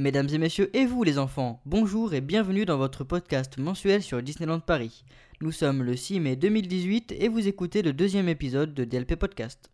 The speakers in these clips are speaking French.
Mesdames et messieurs, et vous les enfants, bonjour et bienvenue dans votre podcast mensuel sur Disneyland Paris. Nous sommes le 6 mai 2018 et vous écoutez le deuxième épisode de DLP Podcast.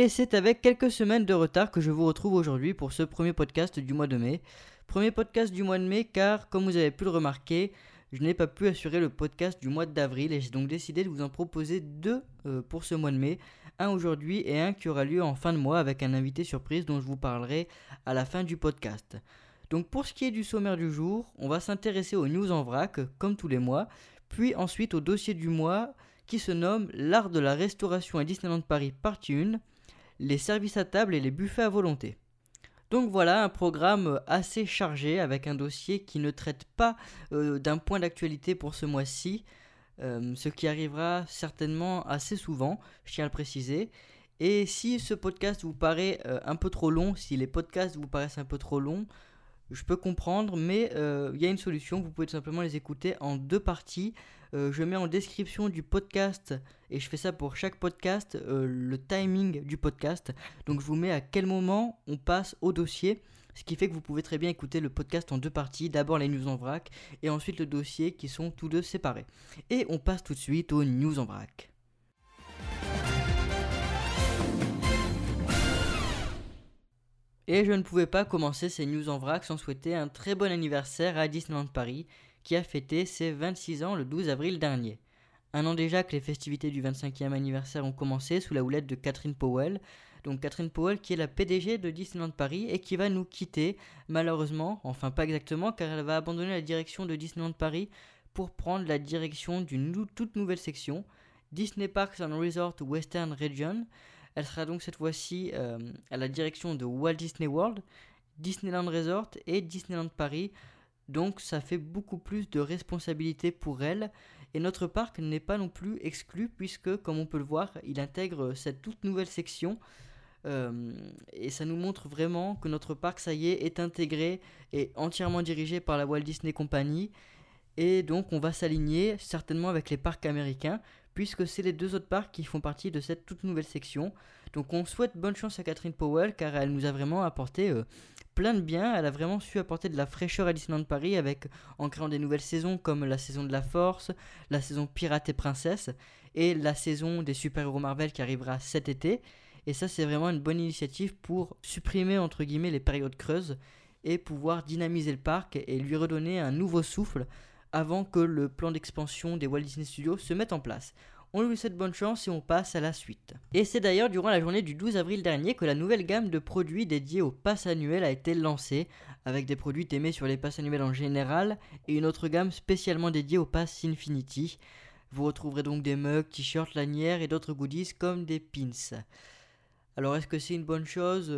Et c'est avec quelques semaines de retard que je vous retrouve aujourd'hui pour ce premier podcast du mois de mai. Premier podcast du mois de mai car, comme vous avez pu le remarquer, je n'ai pas pu assurer le podcast du mois d'avril et j'ai donc décidé de vous en proposer deux euh, pour ce mois de mai. Un aujourd'hui et un qui aura lieu en fin de mois avec un invité surprise dont je vous parlerai à la fin du podcast. Donc pour ce qui est du sommaire du jour, on va s'intéresser aux news en vrac comme tous les mois, puis ensuite au dossier du mois qui se nomme L'art de la restauration à Disneyland Paris partie 1 les services à table et les buffets à volonté. Donc voilà un programme assez chargé avec un dossier qui ne traite pas euh, d'un point d'actualité pour ce mois-ci, euh, ce qui arrivera certainement assez souvent, je tiens à le préciser. Et si ce podcast vous paraît euh, un peu trop long, si les podcasts vous paraissent un peu trop longs, je peux comprendre, mais il y a une solution, vous pouvez tout simplement les écouter en deux parties euh, je mets en description du podcast, et je fais ça pour chaque podcast, euh, le timing du podcast. Donc je vous mets à quel moment on passe au dossier. Ce qui fait que vous pouvez très bien écouter le podcast en deux parties, d'abord les news en vrac et ensuite le dossier qui sont tous deux séparés. Et on passe tout de suite aux news en vrac. Et je ne pouvais pas commencer ces news en vrac sans souhaiter un très bon anniversaire à Disneyland Paris qui a fêté ses 26 ans le 12 avril dernier. Un an déjà que les festivités du 25e anniversaire ont commencé sous la houlette de Catherine Powell. Donc Catherine Powell qui est la PDG de Disneyland Paris et qui va nous quitter malheureusement, enfin pas exactement car elle va abandonner la direction de Disneyland Paris pour prendre la direction d'une toute nouvelle section, Disney Parks and Resort Western Region. Elle sera donc cette fois-ci euh, à la direction de Walt Disney World, Disneyland Resort et Disneyland Paris donc ça fait beaucoup plus de responsabilités pour elle. Et notre parc n'est pas non plus exclu puisque, comme on peut le voir, il intègre cette toute nouvelle section. Euh, et ça nous montre vraiment que notre parc, ça y est, est intégré et entièrement dirigé par la Walt Disney Company. Et donc on va s'aligner certainement avec les parcs américains puisque c'est les deux autres parcs qui font partie de cette toute nouvelle section. Donc on souhaite bonne chance à Catherine Powell car elle nous a vraiment apporté euh, plein de bien. Elle a vraiment su apporter de la fraîcheur à Disneyland Paris avec en créant des nouvelles saisons comme la saison de la Force, la saison Pirate et Princesse et la saison des super-héros Marvel qui arrivera cet été. Et ça c'est vraiment une bonne initiative pour supprimer entre guillemets les périodes creuses et pouvoir dynamiser le parc et lui redonner un nouveau souffle avant que le plan d'expansion des Walt Disney Studios se mette en place. On lui souhaite bonne chance et on passe à la suite. Et c'est d'ailleurs durant la journée du 12 avril dernier que la nouvelle gamme de produits dédiés au pass annuel a été lancée, avec des produits aimés sur les passes annuels en général et une autre gamme spécialement dédiée au pass Infinity. Vous retrouverez donc des mugs, t-shirts, lanières et d'autres goodies comme des pins. Alors est-ce que c'est une bonne chose?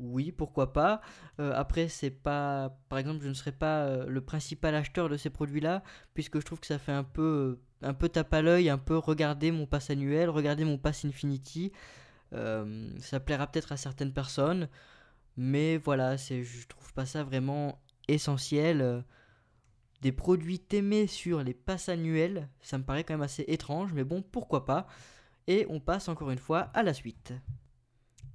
Oui, pourquoi pas. Euh, après, c'est pas, par exemple, je ne serai pas euh, le principal acheteur de ces produits-là, puisque je trouve que ça fait un peu, euh, un peu tape à l'œil, un peu regarder mon pass annuel, regarder mon pass Infinity. ça plaira peut-être à certaines personnes, mais voilà, c'est, je trouve pas ça vraiment essentiel. Des produits aimés sur les passes annuels, ça me paraît quand même assez étrange, mais bon, pourquoi pas. Et on passe encore une fois à la suite.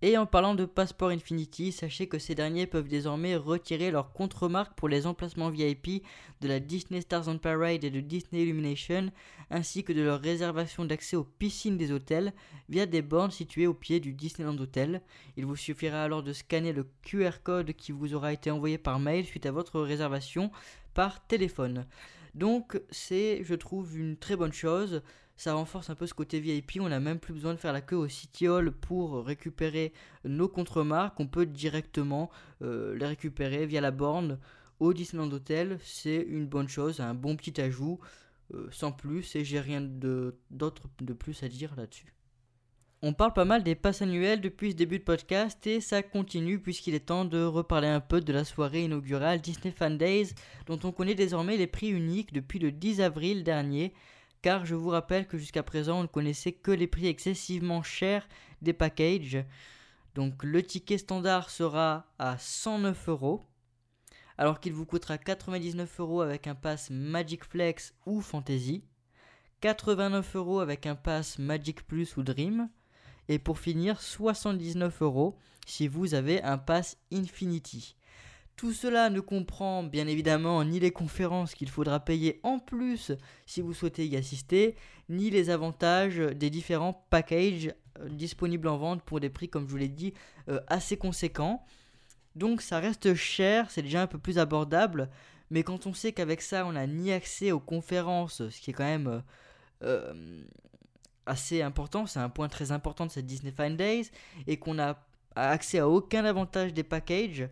Et en parlant de Passport Infinity, sachez que ces derniers peuvent désormais retirer leur contre-marque pour les emplacements VIP de la Disney Stars on Parade et de Disney Illumination, ainsi que de leur réservation d'accès aux piscines des hôtels via des bornes situées au pied du Disneyland Hotel. Il vous suffira alors de scanner le QR code qui vous aura été envoyé par mail suite à votre réservation par téléphone. Donc c'est, je trouve, une très bonne chose ça renforce un peu ce côté VIP. On n'a même plus besoin de faire la queue au City Hall pour récupérer nos contre-marques. On peut directement euh, les récupérer via la borne au Disneyland Hotel. C'est une bonne chose, un bon petit ajout, euh, sans plus, et j'ai rien d'autre de, plus à dire là-dessus. On parle pas mal des passes annuelles depuis ce début de podcast et ça continue puisqu'il est temps de reparler un peu de la soirée inaugurale Disney Fan Days dont on connaît désormais les prix uniques depuis le 10 avril dernier car je vous rappelle que jusqu'à présent on ne connaissait que les prix excessivement chers des packages. Donc le ticket standard sera à 109 euros alors qu'il vous coûtera 99 euros avec un pass Magic Flex ou Fantasy, 89 euros avec un pass Magic Plus ou Dream, et pour finir 79 euros si vous avez un pass Infinity. Tout cela ne comprend bien évidemment ni les conférences qu'il faudra payer en plus si vous souhaitez y assister, ni les avantages des différents packages euh, disponibles en vente pour des prix, comme je vous l'ai dit, euh, assez conséquents. Donc ça reste cher, c'est déjà un peu plus abordable, mais quand on sait qu'avec ça on n'a ni accès aux conférences, ce qui est quand même euh, assez important, c'est un point très important de cette Disney Fine Days, et qu'on n'a accès à aucun avantage des packages,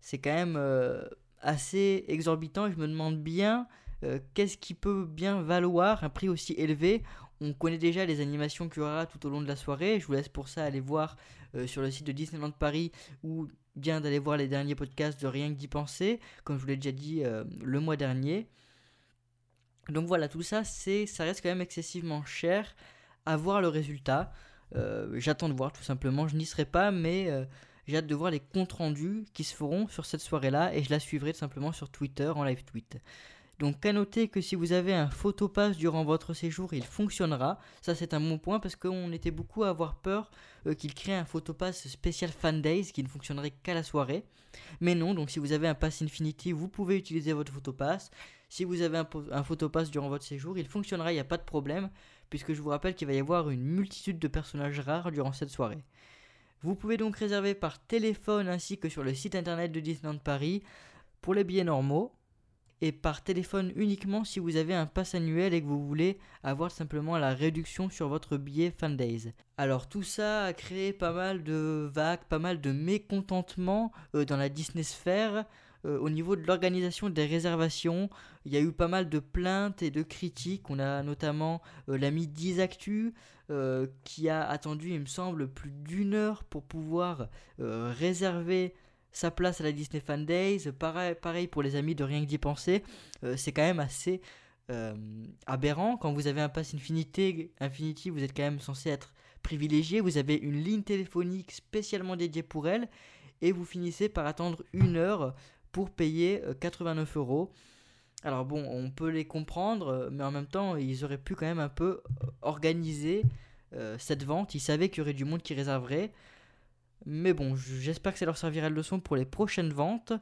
c'est quand même euh, assez exorbitant je me demande bien euh, qu'est-ce qui peut bien valoir un prix aussi élevé. On connaît déjà les animations qu'il y aura tout au long de la soirée, je vous laisse pour ça aller voir euh, sur le site de Disneyland Paris ou bien d'aller voir les derniers podcasts de Rien que d'y penser, comme je vous l'ai déjà dit le mois dernier. Donc voilà, tout ça, c'est, ça reste quand même excessivement cher à voir le résultat. J'attends de voir tout simplement, je n'y serai pas, mais j'ai hâte de voir les comptes rendus qui se feront sur cette soirée-là et je la suivrai tout simplement sur Twitter en live tweet. Donc à noter que si vous avez un photopass durant votre séjour, il fonctionnera. Ça c'est un bon point parce qu'on était beaucoup à avoir peur euh, qu'il crée un photopass spécial Fan Days qui ne fonctionnerait qu'à la soirée. Mais non, donc si vous avez un pass Infinity, vous pouvez utiliser votre photopass. Si vous avez un, un photopass durant votre séjour, il fonctionnera, il n'y a pas de problème puisque je vous rappelle qu'il va y avoir une multitude de personnages rares durant cette soirée. Vous pouvez donc réserver par téléphone ainsi que sur le site internet de Disneyland Paris pour les billets normaux et par téléphone uniquement si vous avez un pass annuel et que vous voulez avoir simplement la réduction sur votre billet Fan Days. Alors tout ça a créé pas mal de vagues, pas mal de mécontentement euh, dans la Disney sphère. Euh, au niveau de l'organisation des réservations, il y a eu pas mal de plaintes et de critiques. On a notamment euh, l'ami Dizactu euh, qui a attendu, il me semble, plus d'une heure pour pouvoir réserver sa place à la Disney Fan Days. Pareil, pour les amis de Rien que d'y penser. C'est quand même assez aberrant. Quand vous avez un pass Infinity, Infinity, vous êtes quand même censé être privilégié. Vous avez une ligne téléphonique spécialement dédiée pour elle et vous finissez par attendre une heure pour payer 89 euh, euros. Alors bon, on peut les comprendre, euh, mais en même temps, ils auraient pu quand même un peu euh, organiser cette vente. Ils savaient qu'il y aurait du monde qui réserverait. Mais bon, j'espère que ça leur servira de leçon pour les prochaines ventes.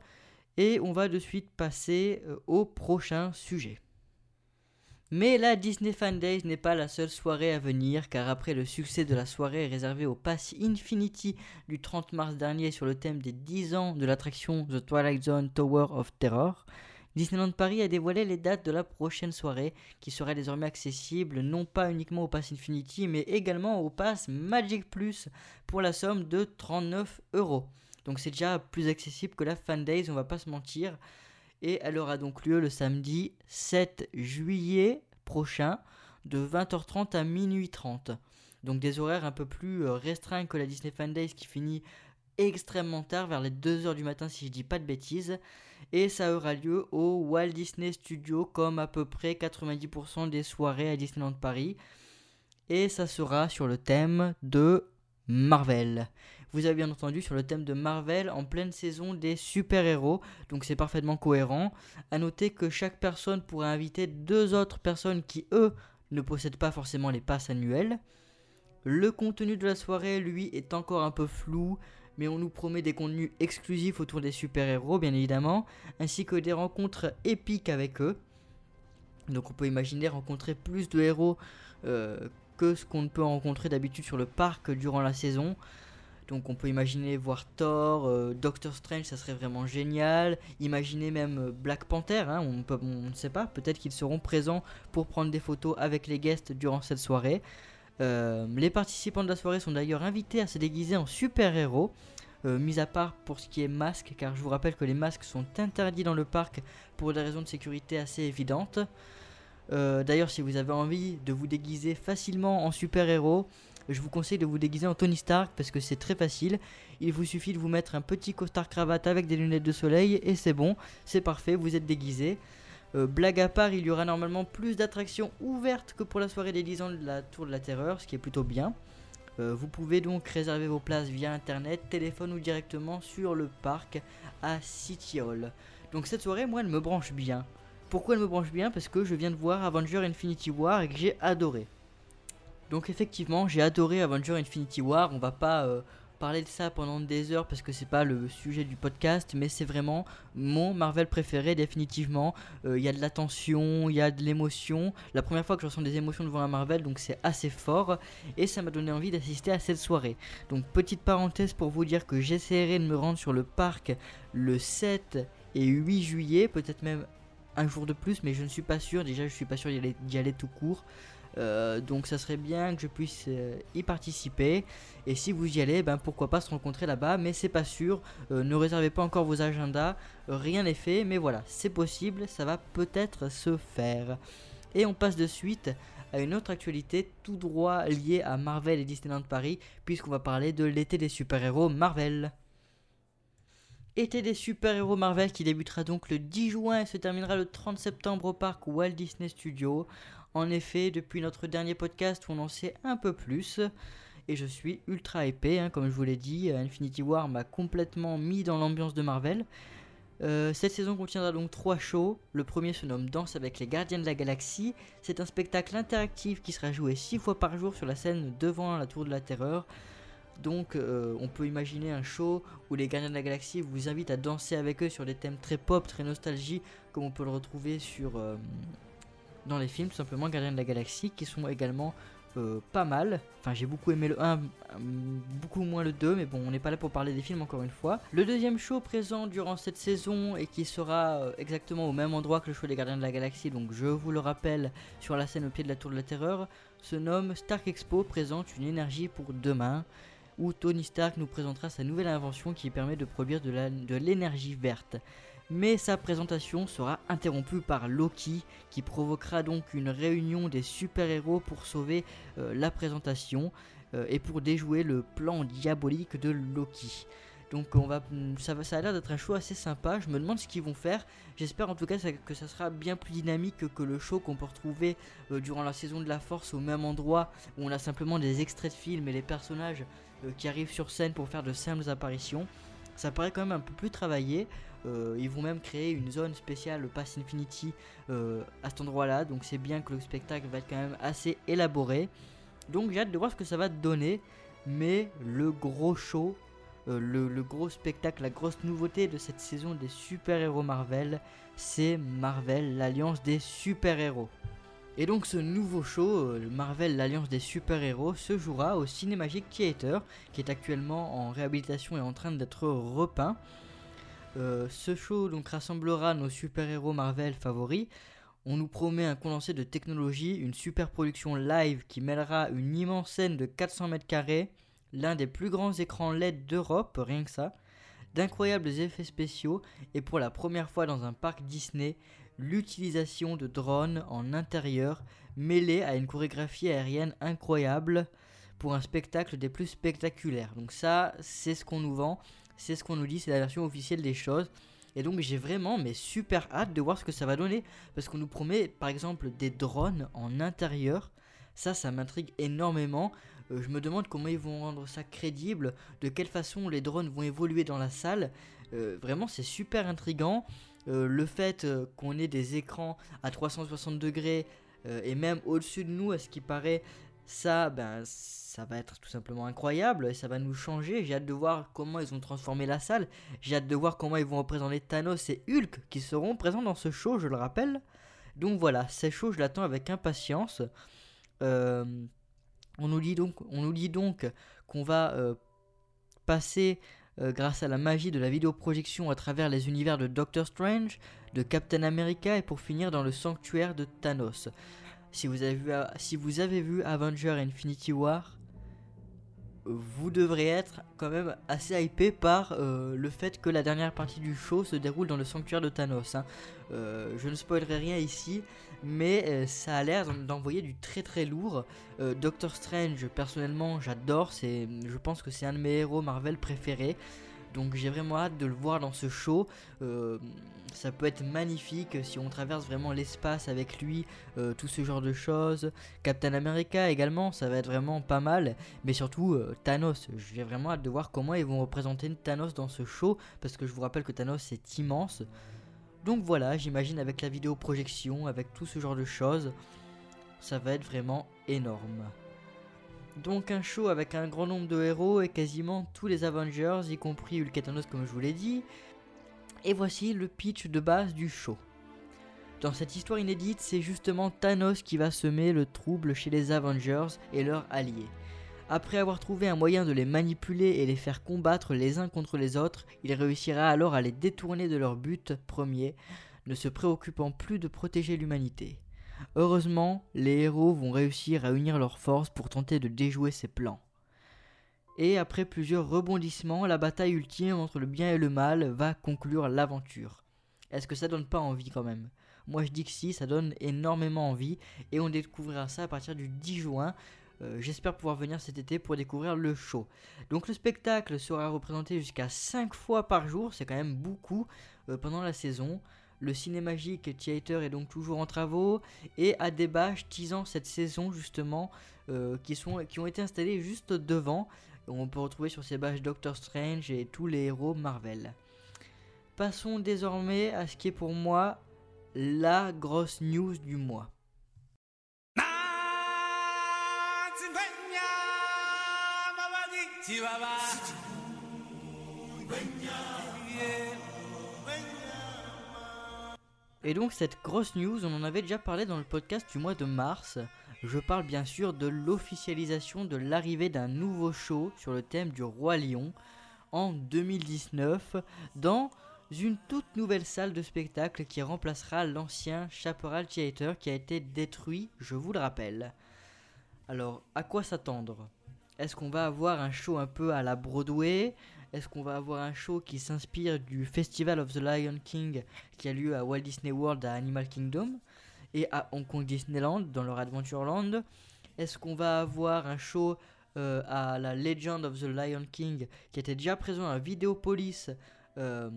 Et on va de suite passer au prochain sujet. Mais la Disney Fan Days n'est pas la seule soirée à venir, car après le succès de la soirée réservée au Pass Infinity du 30 mars dernier sur le thème des 10 ans de l'attraction The Twilight Zone Tower of Terror, Disneyland Paris a dévoilé les dates de la prochaine soirée, qui sera désormais accessible non pas uniquement au Pass Infinity, mais également au Pass Magic Plus pour la somme de 39 euros. Donc c'est déjà plus accessible que la Fan Days, on va pas se mentir et elle aura donc lieu le samedi 7 juillet prochain de 20h30 à minuit 30. Donc des horaires un peu plus euh, restreints que la Disney Fan Days qui finit extrêmement tard, vers les 2h du matin si je dis pas de bêtises. Et ça aura lieu au Walt Disney Studio comme à peu près 90% des soirées à Disneyland Paris. Et ça sera sur le thème de Marvel. Vous avez bien entendu sur le thème de Marvel en pleine saison des super-héros, donc c'est parfaitement cohérent. A noter que chaque personne pourra inviter deux autres personnes qui, eux, ne possèdent pas forcément les passes annuelles. Le contenu de la soirée, lui, est encore un peu flou, mais on nous promet des contenus exclusifs autour des super-héros, bien évidemment, ainsi que des rencontres épiques avec eux. Donc on peut imaginer rencontrer plus de héros euh, que ce qu'on peut rencontrer d'habitude sur le parc durant la saison. Donc on peut imaginer voir Thor, euh, Doctor Strange, ça serait vraiment génial. Imaginez même euh, Black Panther, hein, on ne sait pas, peut-être qu'ils seront présents pour prendre des photos avec les guests durant cette soirée. Euh, les participants de la soirée sont d'ailleurs invités à se déguiser en super-héros, mis à part pour ce qui est masque, car je vous rappelle que les masques sont interdits dans le parc pour des raisons de sécurité assez évidentes. d'ailleurs, si vous avez envie de vous déguiser facilement en super-héros, je vous conseille de vous déguiser en Tony Stark parce que c'est très facile. Il vous suffit de vous mettre un petit costard cravate avec des lunettes de soleil et c'est bon, c'est parfait, vous êtes déguisé. Euh, blague à part, il y aura normalement plus d'attractions ouvertes que pour la soirée des 10 ans de la Tour de la Terreur, ce qui est plutôt bien. Euh, vous pouvez donc réserver vos places via internet, téléphone ou directement sur le parc à City Hall. Donc cette soirée, moi, elle me branche bien. Pourquoi elle me branche bien? Parce que je viens de voir Avenger Infinity War et que j'ai adoré. Donc effectivement, j'ai adoré Avenger Infinity War. On va pas euh, parler de ça pendant des heures parce que c'est pas le sujet du podcast, mais c'est vraiment mon Marvel préféré définitivement. Euh, il y a de la tension, il y a de l'émotion. La première fois que je ressens des émotions devant un Marvel, donc c'est assez fort et ça m'a donné envie d'assister à cette soirée. Donc petite parenthèse pour vous dire que j'essaierai de me rendre sur le parc le 7 et 8 juillet, peut-être même un jour de plus, mais je ne suis pas sûr. Déjà, je suis pas sûr d'y aller, tout court. Euh, donc ça serait bien que je puisse euh, y participer. Et si vous y allez, ben pourquoi pas se rencontrer là-bas, mais c'est pas sûr. Euh, ne réservez pas encore vos agendas, rien n'est fait, mais voilà, c'est possible, ça va peut-être se faire. Et on passe de suite à une autre actualité tout droit liée à Marvel et Disneyland Paris, puisqu'on va parler de l'été des super-héros Marvel. Été des super-héros Marvel qui débutera donc le 10 juin et se terminera le 30 septembre au parc Walt Disney Studios. En effet, depuis notre dernier podcast, on en sait un peu plus. Et je suis ultra épais, hein, comme je vous l'ai dit. Infinity War m'a complètement mis dans l'ambiance de Marvel. Euh, cette saison contiendra donc trois shows. Le premier se nomme Danse avec les Gardiens de la Galaxie. C'est un spectacle interactif qui sera joué six fois par jour sur la scène devant la Tour de la Terreur. Donc euh, on peut imaginer un show où les Gardiens de la Galaxie vous invitent à danser avec eux sur des thèmes très pop, très nostalgie, comme on peut le retrouver sur, euh, dans les films, tout simplement Gardiens de la Galaxie, qui sont également euh, pas mal. Enfin j'ai beaucoup aimé le 1, beaucoup moins le 2, mais bon on n'est pas là pour parler des films encore une fois. Le deuxième show présent durant cette saison et qui sera exactement au même endroit que le show des Gardiens de la Galaxie, donc je vous le rappelle, sur la scène au pied de la Tour de la Terreur, se nomme Stark Expo présente une énergie pour demain où Tony Stark nous présentera sa nouvelle invention qui permet de produire de l'énergie verte. Mais sa présentation sera interrompue par Loki, qui provoquera donc une réunion des super-héros pour sauver euh, la présentation euh, et pour déjouer le plan diabolique de Loki. Donc on va, ça, a l'air d'être un show assez sympa. Je me demande ce qu'ils vont faire. J'espère en tout cas que ça sera bien plus dynamique que le show qu'on peut retrouver euh, durant la saison de la Force au même endroit où on a simplement des extraits de films et les personnages qui arrivent sur scène pour faire de simples apparitions. Ça paraît quand même un peu plus travaillé. Euh, ils vont même créer une zone spéciale Pass Infinity euh, à cet endroit-là. Donc c'est bien que le spectacle va être quand même assez élaboré. Donc j'ai hâte de voir ce que ça va donner. Mais le gros show, le, le, gros spectacle, la grosse nouveauté de cette saison des super-héros Marvel, c'est Marvel, l'alliance des super-héros. Et donc ce nouveau show, euh, Marvel l'Alliance des super-héros, se jouera au Cinemagic Theater, qui est actuellement en réhabilitation et en train d'être repeint. Euh, ce show donc rassemblera nos super-héros Marvel favoris. On nous promet un condensé de technologie, une super production live qui mêlera une immense scène de 400 mètres carrés, l'un des plus grands écrans LED d'Europe, rien que ça, d'incroyables effets spéciaux et pour la première fois dans un parc Disney, l'utilisation de drones en intérieur mêlée à une chorégraphie aérienne incroyable pour un spectacle des plus spectaculaires. Donc ça, c'est ce qu'on nous vend, c'est ce qu'on nous dit, c'est la version officielle des choses. Et donc j'ai vraiment mais super hâte de voir ce que ça va donner parce qu'on nous promet par exemple des drones en intérieur. Ça, ça m'intrigue énormément. Euh, je me demande comment ils vont rendre ça crédible, de quelle façon les drones vont évoluer dans la salle. Euh, vraiment, c'est super intrigant. Euh, le fait qu'on ait des écrans à 360 degrés et même au-dessus de nous, à ce qui paraît, ça, ben, ça va être tout simplement incroyable ça va nous changer. J'ai hâte de voir comment ils ont transformé la salle. J'ai hâte de voir comment ils vont représenter Thanos et Hulk qui seront présents dans ce show, je le rappelle. Donc voilà, ces show, je l'attends avec impatience. on nous dit donc, on nous dit donc qu'on va passer euh, grâce à la magie de la vidéoprojection à travers les univers de Doctor Strange, de Captain America et pour finir dans le sanctuaire de Thanos. Si vous avez vu, si vous avez vu Avenger Infinity War, vous devrez être quand même assez hypé par euh, le fait que la dernière partie du show se déroule dans le sanctuaire de Thanos. hein. Euh, je ne spoilerai rien ici, mais euh, ça a l'air d'en- d'envoyer du très très lourd. Doctor Strange, personnellement, j'adore. Je pense que c'est un de mes héros Marvel préférés. Donc j'ai vraiment hâte de le voir dans ce show. Euh, ça peut être magnifique si on traverse vraiment l'espace avec lui, euh, tout ce genre de choses. Captain America également, ça va être vraiment pas mal. Mais surtout euh, Thanos, j'ai vraiment hâte de voir comment ils vont représenter Thanos dans ce show. Parce que je vous rappelle que Thanos est immense. Donc voilà, j'imagine avec la vidéo projection, avec tout ce genre de choses, ça va être vraiment énorme. Donc un show avec un grand nombre de héros et quasiment tous les Avengers, y compris Hulk et Thanos comme je vous l'ai dit. Et voici le pitch de base du show. Dans cette histoire inédite, c'est justement Thanos qui va semer le trouble chez les Avengers et leurs alliés. Après avoir trouvé un moyen de les manipuler et les faire combattre les uns contre les autres, il réussira alors à les détourner de leur but premier, ne se préoccupant plus de protéger l'humanité. Heureusement, les héros vont réussir à unir leurs forces pour tenter de déjouer ses plans. Et après plusieurs rebondissements, la bataille ultime entre le bien et le mal va conclure l'aventure. Est-ce que ça donne pas envie quand même? Moi je dis que si, ça donne énormément envie et on découvrira ça à partir du 10 juin. Euh, J'espère pouvoir venir cet été pour découvrir le show. Donc le spectacle sera représenté jusqu'à 5 fois par jour, c'est quand même beaucoup euh, pendant la saison. Le Cinémagique Theater est donc toujours en travaux et a des bâches teasant cette saison justement euh, qui, sont, qui ont été installées juste devant. On peut retrouver sur ces bâches Doctor Strange et tous les héros Marvel. Passons désormais à ce qui est pour moi la grosse news du mois. Et donc cette grosse news, on en avait déjà parlé dans le podcast du mois de mars. Je parle bien sûr de l'officialisation de l'arrivée d'un nouveau show sur le thème du roi lion en 2019 dans une toute nouvelle salle de spectacle qui remplacera l'ancien Chaparral Theater qui a été détruit, je vous le rappelle. Alors, à quoi s'attendre? Est-ce qu'on va avoir un show un peu à la Broadway? Est-ce qu'on va avoir un show qui s'inspire du Festival of the Lion King qui a lieu à Walt Disney World à Animal Kingdom et à Hong Kong Disneyland dans leur Adventureland? Est-ce qu'on va avoir un show euh, à la Legend of the Lion King qui était déjà présent à Videopolis euh,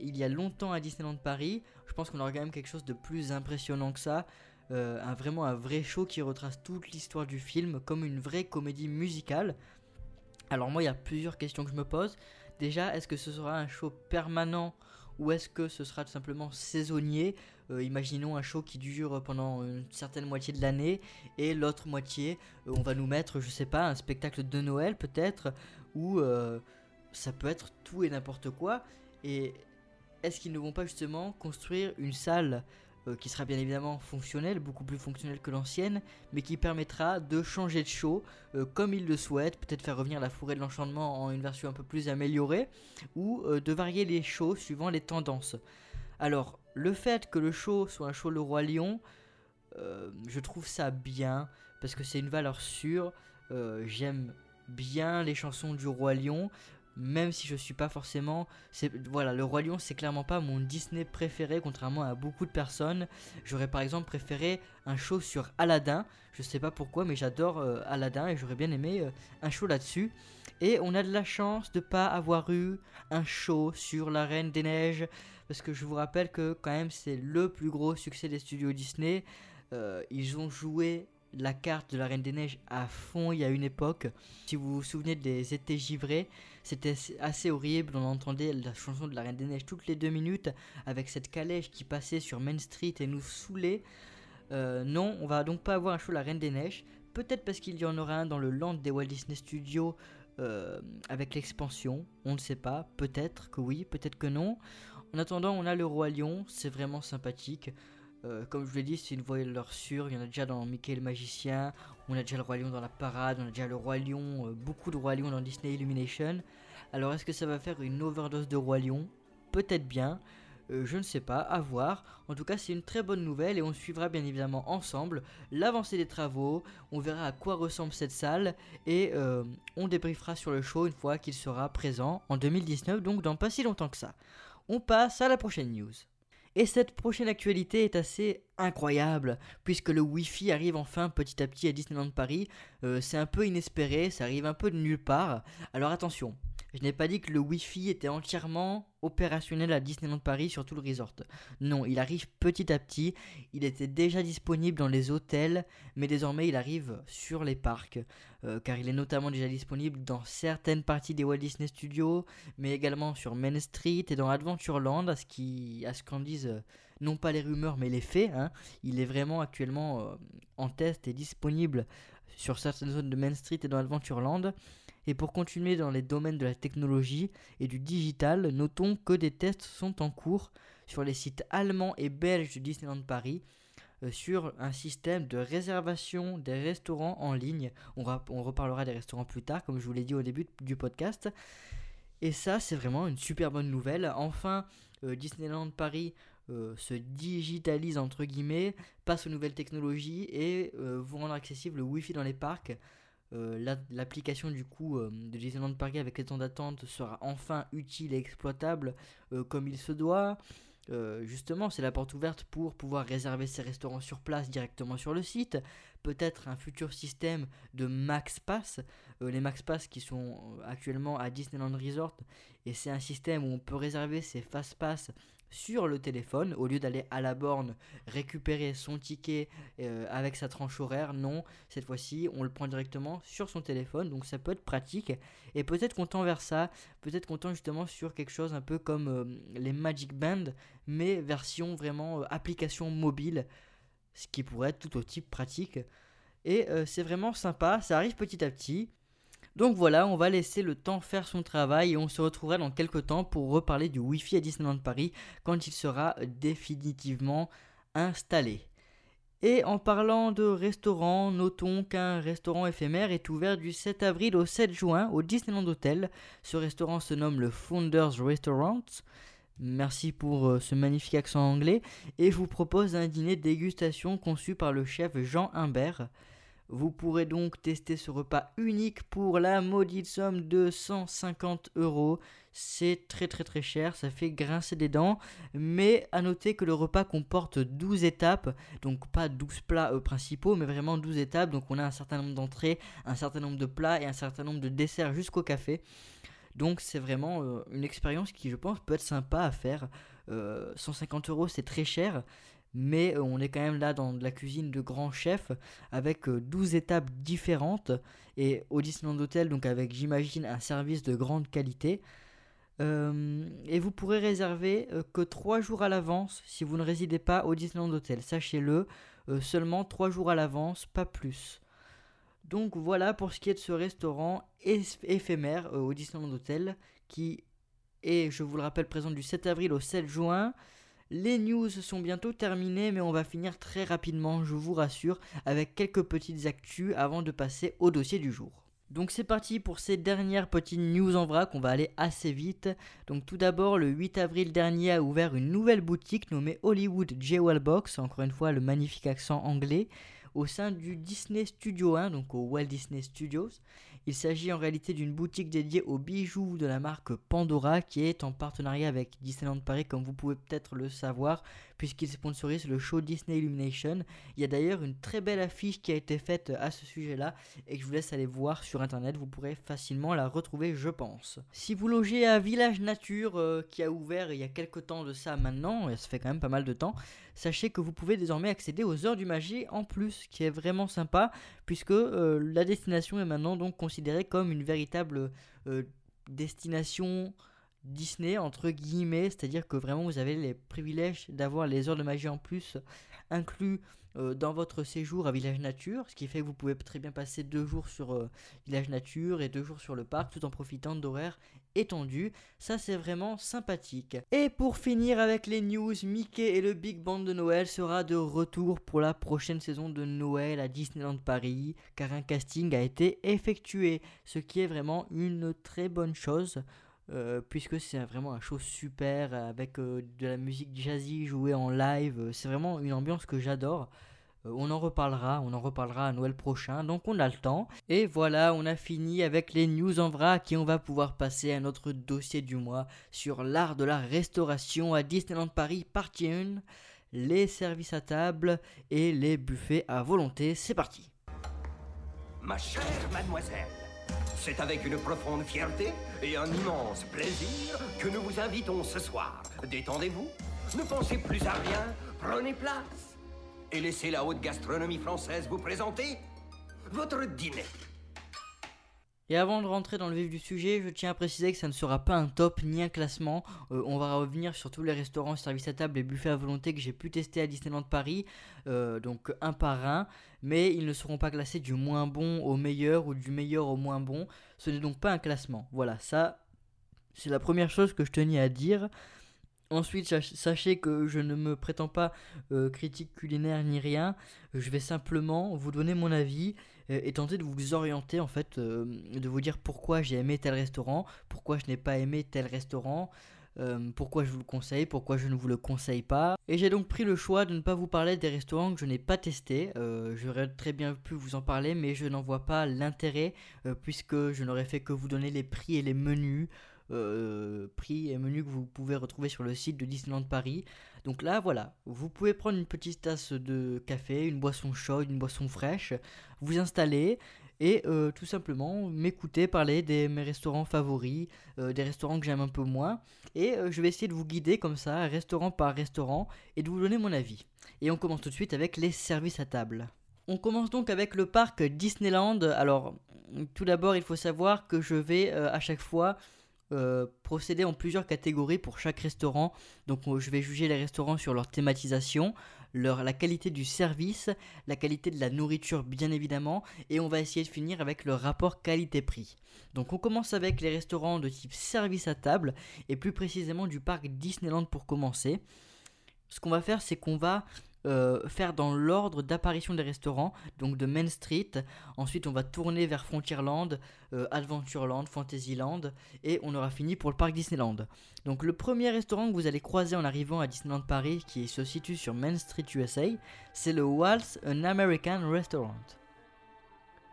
il y a longtemps à Disneyland Paris? Je pense qu'on aura quand même quelque chose de plus impressionnant que ça. Euh, un, vraiment un vrai show qui retrace toute l'histoire du film comme une vraie comédie musicale. Alors moi il y a plusieurs questions que je me pose. Déjà est-ce que ce sera un show permanent ou est-ce que ce sera tout simplement saisonnier? Euh, Imaginons un show qui dure pendant une certaine moitié de l'année et l'autre moitié euh, on va nous mettre je sais pas un spectacle de Noël peut-être ou euh, ça peut être tout et n'importe quoi et est-ce qu'ils ne vont pas justement construire une salle euh, qui sera bien évidemment fonctionnelle, beaucoup plus fonctionnelle que l'ancienne, mais qui permettra de changer de show euh, comme ils le souhaitent, peut-être faire revenir la forêt de l'enchantement en une version un peu plus améliorée, ou euh, de varier les shows suivant les tendances. Alors, le fait que le show soit un show Le Roi Lion, je trouve ça bien, parce que c'est une valeur sûre, j'aime bien les chansons du Roi Lion, même si je suis pas forcément voilà le roi lion c'est clairement pas mon Disney préféré contrairement à beaucoup de personnes. J'aurais par exemple préféré un show sur Aladdin. Je sais pas pourquoi mais j'adore euh, Aladdin et j'aurais bien aimé euh, un show là-dessus. Et on a de la chance de pas avoir eu un show sur la Reine des Neiges parce que je vous rappelle que quand même c'est le plus gros succès des studios Disney. Euh, ils ont joué la carte de la Reine des Neiges à fond il y a une époque. Si vous vous souvenez des étés givrés, c'était assez horrible. On entendait la chanson de la Reine des Neiges toutes les deux minutes avec cette calèche qui passait sur Main Street et nous saoulait. Euh, non, on va donc pas avoir un show La Reine des Neiges. Peut-être parce qu'il y en aura un dans le land des Walt Disney Studios euh, avec l'expansion. On ne sait pas. Peut-être que oui, peut-être que non. En attendant, on a le Roi Lion. C'est vraiment sympathique. Euh, comme je l'ai dit, c'est une voileur sûre. Il y en a déjà dans Mickey le Magicien. On a déjà le Roi Lion dans la parade. On a déjà le Roi Lion. euh, beaucoup de Roi Lion dans Disney Illumination. Alors, est-ce que ça va faire une overdose de Roi Lion? Peut-être bien. euh, je ne sais pas, à voir. En tout cas, c'est une très bonne nouvelle et on suivra bien évidemment ensemble l'avancée des travaux. On verra à quoi ressemble cette salle et on débriefera sur le show une fois qu'il sera présent en 2019, donc dans pas si longtemps que ça. On passe à la prochaine news. Et cette prochaine actualité est assez incroyable, puisque le Wi-Fi arrive enfin petit à petit à Disneyland Paris. Euh, c'est un peu inespéré, ça arrive un peu de nulle part. Alors attention, je n'ai pas dit que le Wi-Fi était entièrement opérationnel à Disneyland Paris sur tout le resort. Non, il arrive petit à petit. Il était déjà disponible dans les hôtels, mais désormais il arrive sur les parcs, euh, car il est notamment déjà disponible dans certaines parties des Walt Disney Studios, mais également sur Main Street et dans Adventureland, à ce qui, à euh, non pas les rumeurs mais les faits. Hein. Il est vraiment actuellement euh, en test et disponible sur certaines zones de Main Street et dans Adventureland. Et pour continuer dans les domaines de la technologie et du digital, notons que des tests sont en cours sur les sites allemands et belges du Disneyland Paris euh, sur un système de réservation des restaurants en ligne. On, reparlera des restaurants plus tard, comme je vous l'ai dit au début du podcast. Et ça, c'est vraiment une super bonne nouvelle. Enfin, euh, Disneyland Paris euh, se digitalise entre guillemets, passe aux nouvelles technologies et vous rendre accessible le Wi-Fi dans les parcs. Euh, l'application du coup euh, de Disneyland Paris avec les temps d'attente sera enfin utile et exploitable euh, comme il se doit. justement, c'est la porte ouverte pour pouvoir réserver ses restaurants sur place directement sur le site. Peut-être un futur système de Max Pass. les Max Pass qui sont actuellement à Disneyland Resort. Et c'est un système où on peut réserver ses Fast Pass sur le téléphone au lieu d'aller à la borne récupérer son ticket euh, avec sa tranche horaire. Non, cette fois-ci, on le prend directement sur son téléphone, donc ça peut être pratique. Et peut-être qu'on tend vers ça, peut-être qu'on tend justement sur quelque chose un peu comme euh, les Magic Band, mais version vraiment euh, application mobile, ce qui pourrait être tout au type pratique. Et c'est vraiment sympa, ça arrive petit à petit. Donc voilà, on va laisser le temps faire son travail et on se retrouvera dans quelques temps pour reparler du Wi-Fi à Disneyland Paris quand il sera définitivement installé. Et en parlant de restaurants, notons qu'un restaurant éphémère est ouvert du 7 avril au 7 juin au Disneyland Hotel. Ce restaurant se nomme le Founders Restaurant. Merci pour euh, ce magnifique accent anglais. Et vous propose un dîner dégustation conçu par le chef Jean Humbert. Vous pourrez donc tester ce repas unique pour la maudite somme de 150 euros. C'est très très très cher, ça fait grincer des dents. Mais à noter que le repas comporte 12 étapes, donc pas 12 plats euh, principaux, mais vraiment 12 étapes. Donc on a un certain nombre d'entrées, un certain nombre de plats et un certain nombre de desserts jusqu'au café. Donc c'est vraiment euh, une expérience qui je pense peut être sympa à faire. 150 euh, euros c'est très cher, mais euh, on est quand même là dans la cuisine de grand chef avec 12 euh, étapes différentes et au Disneyland Hotel donc avec j'imagine un service de grande qualité. Euh, et vous pourrez réserver que 3 jours à l'avance si vous ne résidez pas au Disneyland Hotel sachez-le seulement 3 jours à l'avance pas plus. Donc voilà pour ce qui est de ce restaurant éphémère au Disneyland Hotel qui est je vous le rappelle présent du 7 avril au 7 juin les news sont bientôt terminées, mais on va finir très rapidement, je vous rassure, avec quelques petites actus avant de passer au dossier du jour. Donc c'est parti pour ces dernières petites news en vrac, on va aller assez vite. Donc tout d'abord, le 8 avril dernier a ouvert une nouvelle boutique nommée Hollywood Jewel Box, encore une fois le magnifique accent anglais, au sein du Disney Studio 1, donc au Walt Disney Studios. Il s'agit en réalité d'une boutique dédiée aux bijoux de la marque Pandora qui est en partenariat avec Disneyland Paris comme vous pouvez peut-être le savoir puisqu'il sponsorise le show Disney Illumination. Il y a d'ailleurs une très belle affiche qui a été faite à ce sujet-là et que je vous laisse aller voir sur internet, vous pourrez facilement la retrouver je pense. Si vous logez à Village Nature euh, qui a ouvert il y a quelques temps de ça maintenant, et ça fait quand même pas mal de temps, sachez que vous pouvez désormais accéder aux heures du magie en plus, qui est vraiment sympa puisque euh, la destination est maintenant donc considérée comme une véritable euh, destination Disney entre guillemets, c'est-à-dire que vraiment vous avez les privilèges d'avoir les heures de magie en plus inclus euh, dans votre séjour à Village Nature, ce qui fait que vous pouvez très bien passer deux jours sur euh, Village Nature et deux jours sur le parc tout en profitant d'horaires étendus. Ça c'est vraiment sympathique. Et pour finir avec les news, Mickey et le Big Band de Noël sera de retour pour la prochaine saison de Noël à Disneyland Paris, car un casting a été effectué, ce qui est vraiment une très bonne chose. Puisque c'est vraiment un show super avec de la musique jazzy jouée en live. C'est vraiment une ambiance que j'adore. Euh, on en reparlera, on en reparlera à Noël prochain, donc on a le temps. Et voilà, on a fini avec les news en vrac et on va pouvoir passer à notre dossier du mois sur l'art de la restauration à Disneyland Paris, partie 1, les services à table et les buffets à volonté. C'est parti. Ma chère mademoiselle, c'est avec une profonde fierté et un immense plaisir que nous vous invitons ce soir. Détendez-vous, ne pensez plus à rien, prenez place et laissez la haute gastronomie française vous présenter votre dîner. Et avant de rentrer dans le vif du sujet, je tiens à préciser que ça ne sera pas un top ni un classement. Euh, on va revenir sur tous les restaurants, services à table et buffets à volonté que j'ai pu tester à Disneyland Paris, euh, donc un par un. Mais ils ne seront pas classés du moins bon au meilleur ou du meilleur au moins bon. Ce n'est donc pas un classement. Voilà, ça, c'est la première chose que je tenais à dire. Ensuite, sachez que je ne me prétends pas euh, critique culinaire ni rien. Je vais simplement vous donner mon avis et tenter de vous orienter en fait, euh, de vous dire pourquoi j'ai aimé tel restaurant, pourquoi je n'ai pas aimé tel restaurant, pourquoi je vous le conseille, pourquoi je ne vous le conseille pas. Et j'ai donc pris le choix de ne pas vous parler des restaurants que je n'ai pas testés. J'aurais très bien pu vous en parler, mais je n'en vois pas l'intérêt puisque je n'aurais fait que vous donner les prix et les menus. Euh, prix et menus que vous pouvez retrouver sur le site de Disneyland Paris. Donc là, voilà, vous pouvez prendre une petite tasse de café, une boisson chaude, une boisson fraîche, vous installer et euh, tout simplement m'écouter parler de mes restaurants favoris, euh, des restaurants que j'aime un peu moins. Et je vais essayer de vous guider comme ça, restaurant par restaurant, et de vous donner mon avis. Et on commence tout de suite avec les services à table. On commence donc avec le parc Disneyland. Alors, tout d'abord, il faut savoir que je vais à chaque fois euh, procéder en plusieurs catégories pour chaque restaurant. Donc euh, je vais juger les restaurants sur leur thématisation, leur, la qualité du service, la qualité de la nourriture bien évidemment, et on va essayer de finir avec le rapport qualité-prix. Donc on commence avec les restaurants de type service à table, et plus précisément du parc Disneyland pour commencer. Ce qu'on va faire c'est qu'on va euh, faire dans l'ordre d'apparition des restaurants, donc de Main Street. Ensuite, on va tourner vers Frontierland, euh, Adventureland, Fantasyland, et on aura fini pour le parc Disneyland. Donc, le premier restaurant que vous allez croiser en arrivant à Disneyland Paris, qui se situe sur Main Street USA, c'est le Waltz, an American Restaurant.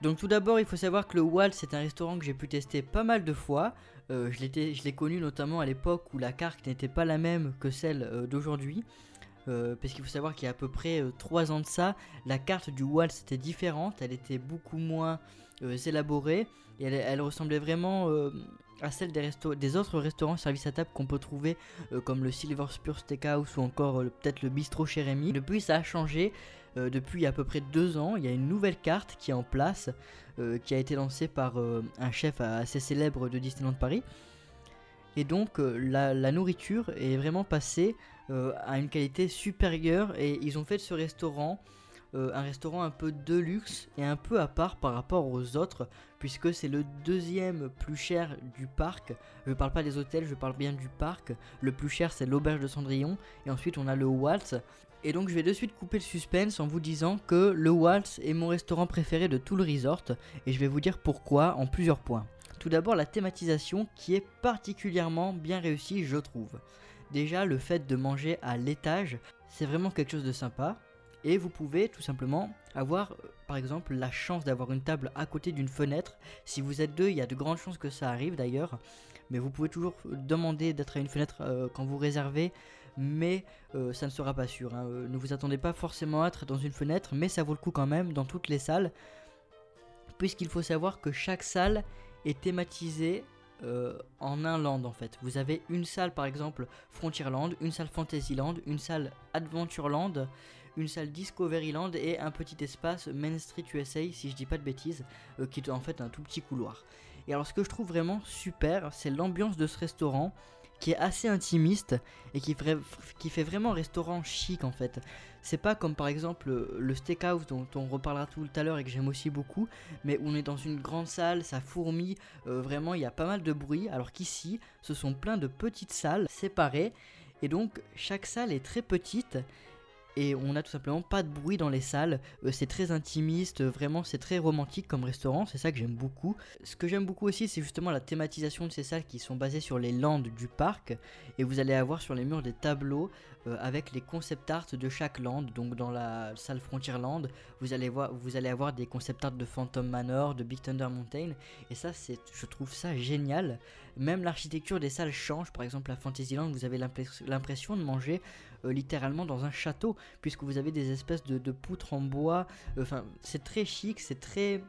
Donc tout d'abord, il faut savoir que le Waltz c'est un restaurant que j'ai pu tester pas mal de fois. Euh, je l'ai connu notamment à l'époque où la carte n'était pas la même que celle d'aujourd'hui. Euh, parce qu'il faut savoir qu'il y a à peu près 3 euh, ans de ça, la carte du Waltz était différente, elle était beaucoup moins euh, élaborée et elle, ressemblait vraiment à celle des, autres restaurants service à table qu'on peut trouver comme le Silver Spur Steakhouse ou encore peut-être le Bistro chez. Depuis ça a changé, depuis à peu près 2 ans, il y a une nouvelle carte qui est en place, qui a été lancée par un chef assez célèbre de Disneyland Paris. Et donc la, nourriture est vraiment passée euh, à une qualité supérieure et ils ont fait de ce restaurant euh, un restaurant un peu de luxe et un peu à part par rapport aux autres puisque c'est le deuxième plus cher du parc. Je parle pas des hôtels, je parle bien du parc. Le plus cher c'est l'auberge de Cendrillon et ensuite on a le Waltz. Et donc je vais de suite couper le suspense en vous disant que le Waltz est mon restaurant préféré de tout le resort et je vais vous dire pourquoi en plusieurs points. Tout d'abord la thématisation qui est particulièrement bien réussie je trouve. Déjà, le fait de manger à l'étage, c'est vraiment quelque chose de sympa. Et vous pouvez tout simplement avoir, euh, par exemple, la chance d'avoir une table à côté d'une fenêtre. Si vous êtes deux, il y a de grandes chances que ça arrive d'ailleurs. Mais vous pouvez toujours demander d'être à une fenêtre euh, quand vous réservez. Mais euh, ça ne sera pas sûr. Hein. Ne vous attendez pas forcément à être dans une fenêtre. Mais ça vaut le coup quand même dans toutes les salles. Puisqu'il faut savoir que chaque salle est thématisée euh, en un land en fait. Vous avez une salle par exemple Frontierland, une salle Fantasyland, une salle Adventureland, une salle Discoveryland et un petit espace Main Street USA si je dis pas de bêtises, euh, qui est en fait un tout petit couloir. Et alors ce que je trouve vraiment super, c'est l'ambiance de ce restaurant qui est assez intimiste et qui, qui fait vraiment restaurant chic en fait. C'est pas comme par exemple le steakhouse dont on reparlera tout à l'heure et que j'aime aussi beaucoup, mais on est dans une grande salle, ça fourmille, euh, vraiment il y a pas mal de bruit, alors qu'ici ce sont plein de petites salles séparées et donc chaque salle est très petite et on n'a tout simplement pas de bruit dans les salles. Euh, c'est très intimiste, vraiment c'est très romantique comme restaurant, c'est ça que j'aime beaucoup. Ce que j'aime beaucoup aussi, c'est justement la thématisation de ces salles qui sont basées sur les landes du parc et vous allez avoir sur les murs des tableaux euh, avec les concept art de chaque land. Donc dans la salle Frontierland, vous allez voir, vous allez avoir des concept art de Phantom Manor, de Big Thunder Mountain et ça c'est, je trouve ça génial. Même l'architecture des salles change. Par exemple, à Fantasyland, vous avez l'impression de manger euh, littéralement dans un château, puisque vous avez des espèces de, poutres en bois. Enfin, c'est très chic, c'est très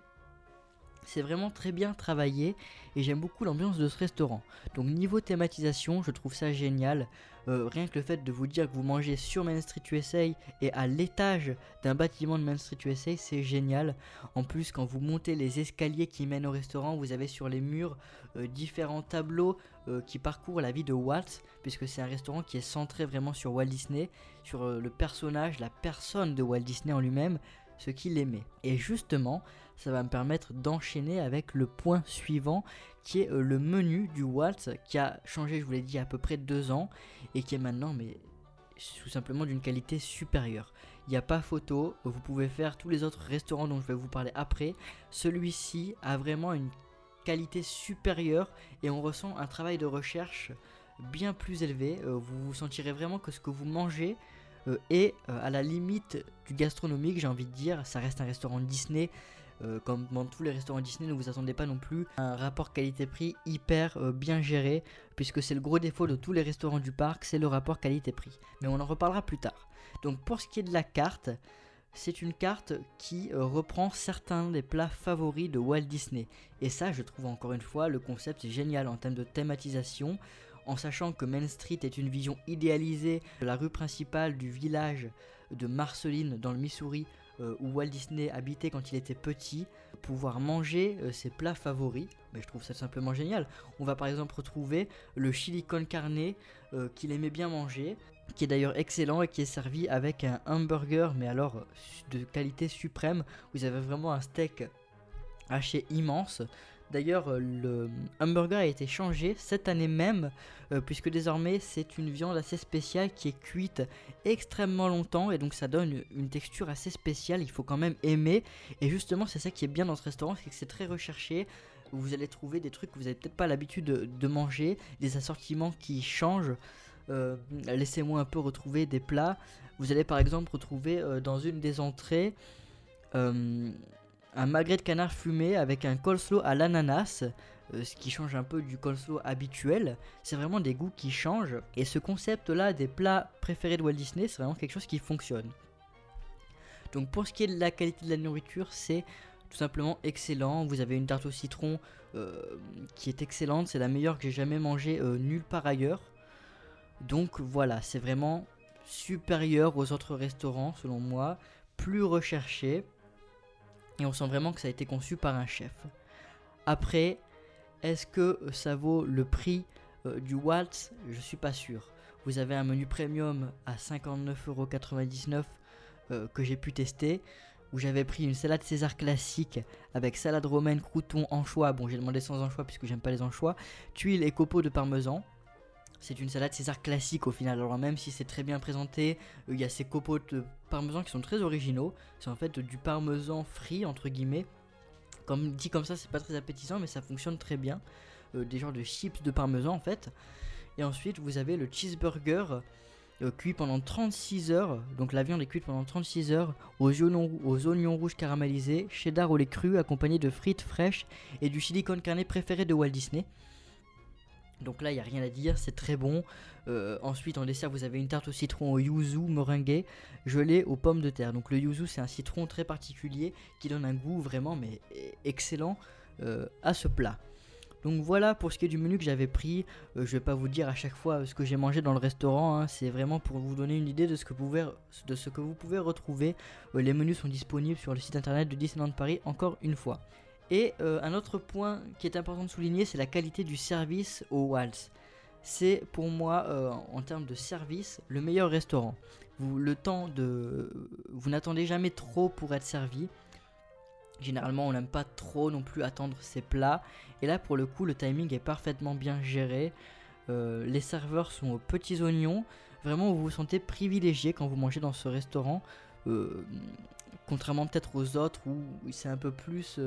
c'est vraiment très bien travaillé et j'aime beaucoup l'ambiance de ce restaurant. Donc niveau thématisation, je trouve ça génial. Euh, rien que le fait de vous dire que vous mangez sur Main Street USA et à l'étage d'un bâtiment de Main Street USA, c'est génial. En plus, quand vous montez les escaliers qui mènent au restaurant, vous avez sur les murs euh, différents tableaux euh, qui parcourent la vie de Walt, puisque c'est un restaurant qui est centré vraiment sur Walt Disney, sur le personnage, la personne de Walt Disney en lui-même, ce qu'il aimait. Et justement, ça va me permettre d'enchaîner avec le point suivant qui est euh, le menu du Waltz qui a changé, je vous l'ai dit, à peu près deux ans et qui est maintenant mais tout simplement d'une qualité supérieure. Il n'y a pas photo, vous pouvez faire tous les autres restaurants dont je vais vous parler après. Celui-ci a vraiment une qualité supérieure et on ressent un travail de recherche bien plus élevé. Euh, vous vous sentirez vraiment que ce que vous mangez euh, est à la limite du gastronomique, j'ai envie de dire. Ça reste un restaurant Disney, euh, comme dans tous les restaurants Disney, ne vous attendez pas non plus à un rapport qualité-prix hyper euh, bien géré, puisque c'est le gros défaut de tous les restaurants du parc, c'est le rapport qualité-prix. Mais on en reparlera plus tard. Donc pour ce qui est de la carte, c'est une carte qui euh, reprend certains des plats favoris de Walt Disney. Et ça, je trouve encore une fois, le concept est génial en termes de thématisation, en sachant que Main Street est une vision idéalisée de la rue principale du village de Marceline dans le Missouri où Walt Disney habitait quand il était petit, pouvoir manger euh, ses plats favoris. Mais je trouve ça simplement génial. On va par exemple retrouver le chili con carne euh, qu'il aimait bien manger, qui est d'ailleurs excellent et qui est servi avec un hamburger, mais alors de qualité suprême. Vous avez vraiment un steak haché immense D'ailleurs, euh, le hamburger a été changé cette année même, euh, puisque désormais c'est une viande assez spéciale qui est cuite extrêmement longtemps, et donc ça donne une texture assez spéciale, il faut quand même aimer. Et justement, c'est ça qui est bien dans ce restaurant, c'est que c'est très recherché. Vous allez trouver des trucs que vous n'avez peut-être pas l'habitude de, manger, des assortiments qui changent. Euh, laissez-moi un peu retrouver des plats. Vous allez par exemple retrouver dans une des entrées un magret de canard fumé avec un coleslaw à l'ananas, euh, ce qui change un peu du coleslaw habituel. C'est vraiment des goûts qui changent. Et ce concept-là des plats préférés de Walt Disney, c'est vraiment quelque chose qui fonctionne. Donc pour ce qui est de la qualité de la nourriture, c'est tout simplement excellent. Vous avez une tarte au citron euh, qui est excellente. C'est la meilleure que j'ai jamais mangée euh, nulle part ailleurs. Donc voilà, c'est vraiment supérieur aux autres restaurants selon moi. Plus recherché. Et on sent vraiment que ça a été conçu par un chef. Après, est-ce que ça vaut le prix euh, du Waltz? Je suis pas sûr. Vous avez un menu premium à 59,99€ euh, que j'ai pu tester. Où j'avais pris une salade César classique avec salade romaine, croûtons, anchois. Bon, j'ai demandé sans anchois puisque j'aime pas les anchois. Tuiles et copeaux de parmesan. C'est une salade César classique au final. Alors même si c'est très bien présenté, euh, il y a ces copeaux de parmesan qui sont très originaux. C'est en fait du parmesan frit entre guillemets. Comme dit comme ça, c'est pas très appétissant, mais ça fonctionne très bien. Euh, des genres de chips de parmesan en fait. Et ensuite, vous avez le cheeseburger euh, cuit pendant 36 heures. Donc la viande est cuite pendant 36 heures aux oignons, aux oignons rouges caramélisés, cheddar au lait cru accompagné de frites fraîches et du chili con préféré de Walt Disney. Donc là, il n'y a rien à dire, c'est très bon. Euh, ensuite, en dessert, vous avez une tarte au citron au yuzu meringuée, gelée aux pommes de terre. Donc le yuzu, c'est un citron très particulier qui donne un goût vraiment mais excellent euh, à ce plat. Donc voilà pour ce qui est du menu que j'avais pris. Je euh, je vais pas vous dire à chaque fois ce que j'ai mangé dans le restaurant. Hein. C'est vraiment pour vous donner une idée de ce que vous pouvez, de ce que vous pouvez retrouver. les menus sont disponibles sur le site internet de Disneyland Paris encore une fois. Et euh, un autre point qui est important de souligner, c'est la qualité du service au Waltz. C'est pour moi, euh, en termes de service, le meilleur restaurant. Vous, le temps de, vous n'attendez jamais trop pour être servi. Généralement, on n'aime pas trop non plus attendre ses plats. Et là, pour le coup, le timing est parfaitement bien géré. Euh, les serveurs sont aux petits oignons. Vraiment, vous vous sentez privilégié quand vous mangez dans ce restaurant, contrairement peut-être aux autres où c'est un peu plus...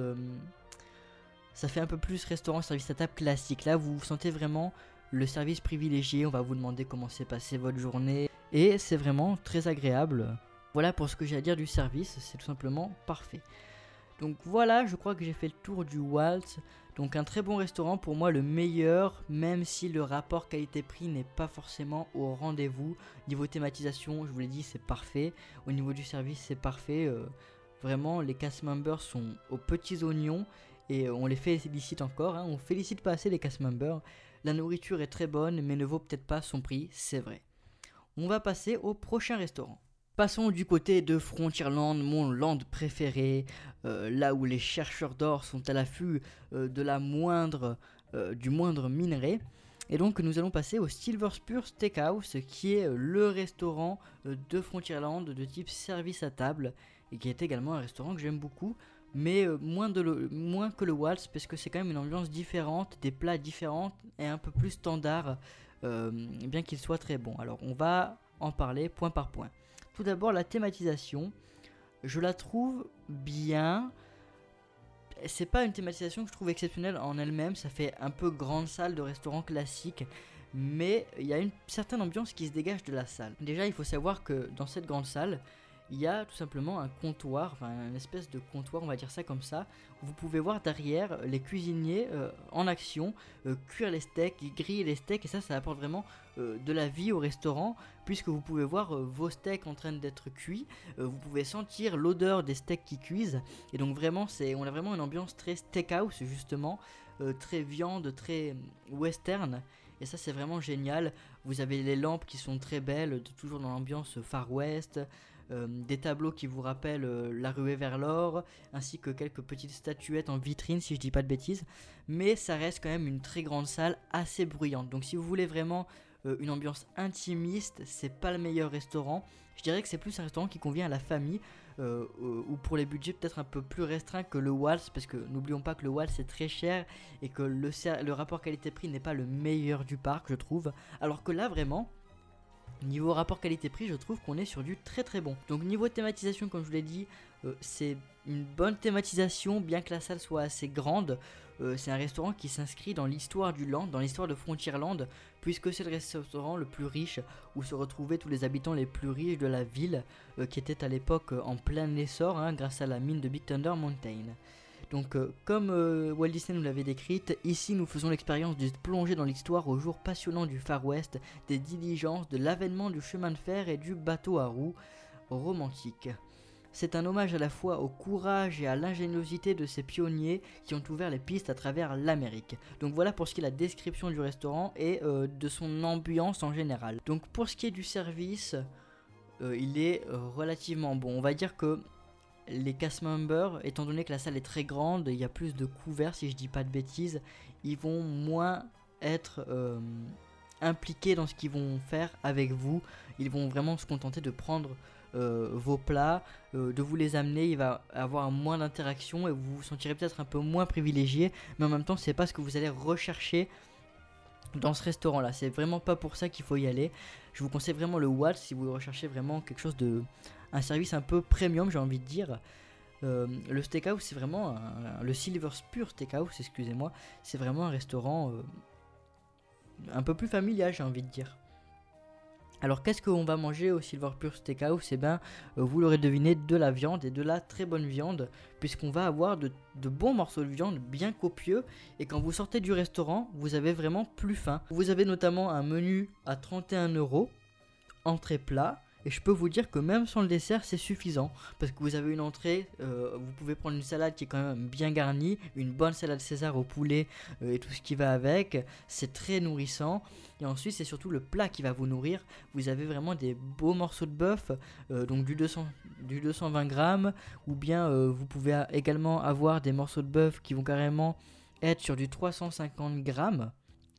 ça fait un peu plus restaurant service à table classique. Là, vous sentez vraiment le service privilégié. On va vous demander comment s'est passée votre journée. Et c'est vraiment très agréable. Voilà pour ce que j'ai à dire du service. C'est tout simplement parfait. Donc voilà, je crois que j'ai fait le tour du Waltz. Donc un très bon restaurant, pour moi le meilleur, même si le rapport qualité-prix n'est pas forcément au rendez-vous. Niveau thématisation, je vous l'ai dit, c'est parfait. Au niveau du service, c'est parfait. Euh, vraiment, les cast members sont aux petits oignons et on les félicite encore. hein. On félicite pas assez les cast members. La nourriture est très bonne, mais ne vaut peut-être pas son prix, c'est vrai. On va passer au prochain restaurant. Passons du côté de Frontierland, mon land préféré, euh, là où les chercheurs d'or sont à l'affût euh, de la moindre, euh, du moindre minerai. Et donc nous allons passer au Silver Spur Steakhouse, qui est le restaurant de Frontierland de type service à table, et qui est également un restaurant que j'aime beaucoup, mais euh, moins, que le Waltz, parce que c'est quand même une ambiance différente, des plats différents et un peu plus standard, euh, bien qu'il soit très bon. Alors on va en parler point par point. Tout d'abord la thématisation, je la trouve bien. C'est pas une thématisation que je trouve exceptionnelle en elle-même, ça fait un peu grande salle de restaurant classique, mais il y a une certaine ambiance qui se dégage de la salle. Déjà, il faut savoir que dans cette grande salle, il y a tout simplement un comptoir, enfin une espèce de comptoir, on va dire ça comme ça. où Vous pouvez voir derrière les cuisiniers euh, en action, euh, cuire les steaks, griller les steaks, et ça, ça apporte vraiment euh, de la vie au restaurant, puisque vous pouvez voir euh, vos steaks en train d'être cuits, euh, vous pouvez sentir l'odeur des steaks qui cuisent, et donc vraiment, c'est, on a vraiment une ambiance très steakhouse justement, euh, très viande, très euh, western, et ça c'est vraiment génial. Vous avez les lampes qui sont très belles, toujours dans l'ambiance Far West, euh, des tableaux qui vous rappellent euh, la ruée vers l'or, ainsi que quelques petites statuettes en vitrine si je dis pas de bêtises. Mais ça reste quand même une très grande salle assez bruyante. Donc si vous voulez vraiment euh, une ambiance intimiste, c'est pas le meilleur restaurant. Je dirais que c'est plus un restaurant qui convient à la famille ou pour les budgets peut-être un peu plus restreints que le Waltz parce que n'oublions pas que le Waltz est très cher et que le, le rapport qualité-prix n'est pas le meilleur du parc je trouve. Alors que là vraiment Niveau rapport qualité-prix, je trouve qu'on est sur du très très bon. Donc niveau thématisation, comme je vous l'ai dit, euh, c'est une bonne thématisation, bien que la salle soit assez grande. Euh, c'est un restaurant qui s'inscrit dans l'histoire du land, dans l'histoire de Frontierland, puisque c'est le restaurant le plus riche où se retrouvaient tous les habitants les plus riches de la ville, euh, qui était à l'époque en plein essor hein, grâce à la mine de Big Thunder Mountain. Donc, euh, comme euh, Walt Disney nous l'avait décrite, ici nous faisons l'expérience de plonger dans l'histoire aux jours passionnants du Far West, des diligences, de l'avènement du chemin de fer et du bateau à roues romantique. C'est un hommage à la fois au courage et à l'ingéniosité de ces pionniers qui ont ouvert les pistes à travers l'Amérique. Donc voilà pour ce qui est la description du restaurant et euh, de son ambiance en général. Donc pour ce qui est du service, il est relativement bon. On va dire que les cast members, étant donné que la salle est très grande, il y a plus de couverts si je dis pas de bêtises, ils vont moins être euh, impliqués dans ce qu'ils vont faire avec vous. Ils vont vraiment se contenter de prendre euh, vos plats, euh, de vous les amener. Il va avoir moins d'interaction et vous vous sentirez peut-être un peu moins privilégié, mais en même temps, c'est pas ce que vous allez rechercher dans ce restaurant là. C'est vraiment pas pour ça qu'il faut y aller. Je vous conseille vraiment le Waltz si vous recherchez vraiment quelque chose de. Un service un peu premium, j'ai envie de dire. Euh, le steakhouse, c'est vraiment. le Silver Spur Steakhouse, excusez-moi, c'est vraiment un restaurant euh, un peu plus familial, j'ai envie de dire. Alors, qu'est-ce qu'on va manger au Silver Spur Steakhouse? Eh bien, euh, vous l'aurez deviné, de la viande et de la très bonne viande, puisqu'on va avoir de, de bons morceaux de viande bien copieux. Et quand vous sortez du restaurant, vous avez vraiment plus faim. Vous avez notamment un menu à 31 euros, entrée plat. Et je peux vous dire que même sans le dessert, c'est suffisant. Parce que vous avez une entrée, euh, vous pouvez prendre une salade qui est quand même bien garnie, une bonne salade César au poulet euh, et tout ce qui va avec. C'est très nourrissant. Et ensuite, c'est surtout le plat qui va vous nourrir. Vous avez vraiment des beaux morceaux de bœuf, euh, donc du, 200, du 220 grammes. Ou bien vous pouvez également avoir des morceaux de bœuf qui vont carrément être sur du 350 grammes.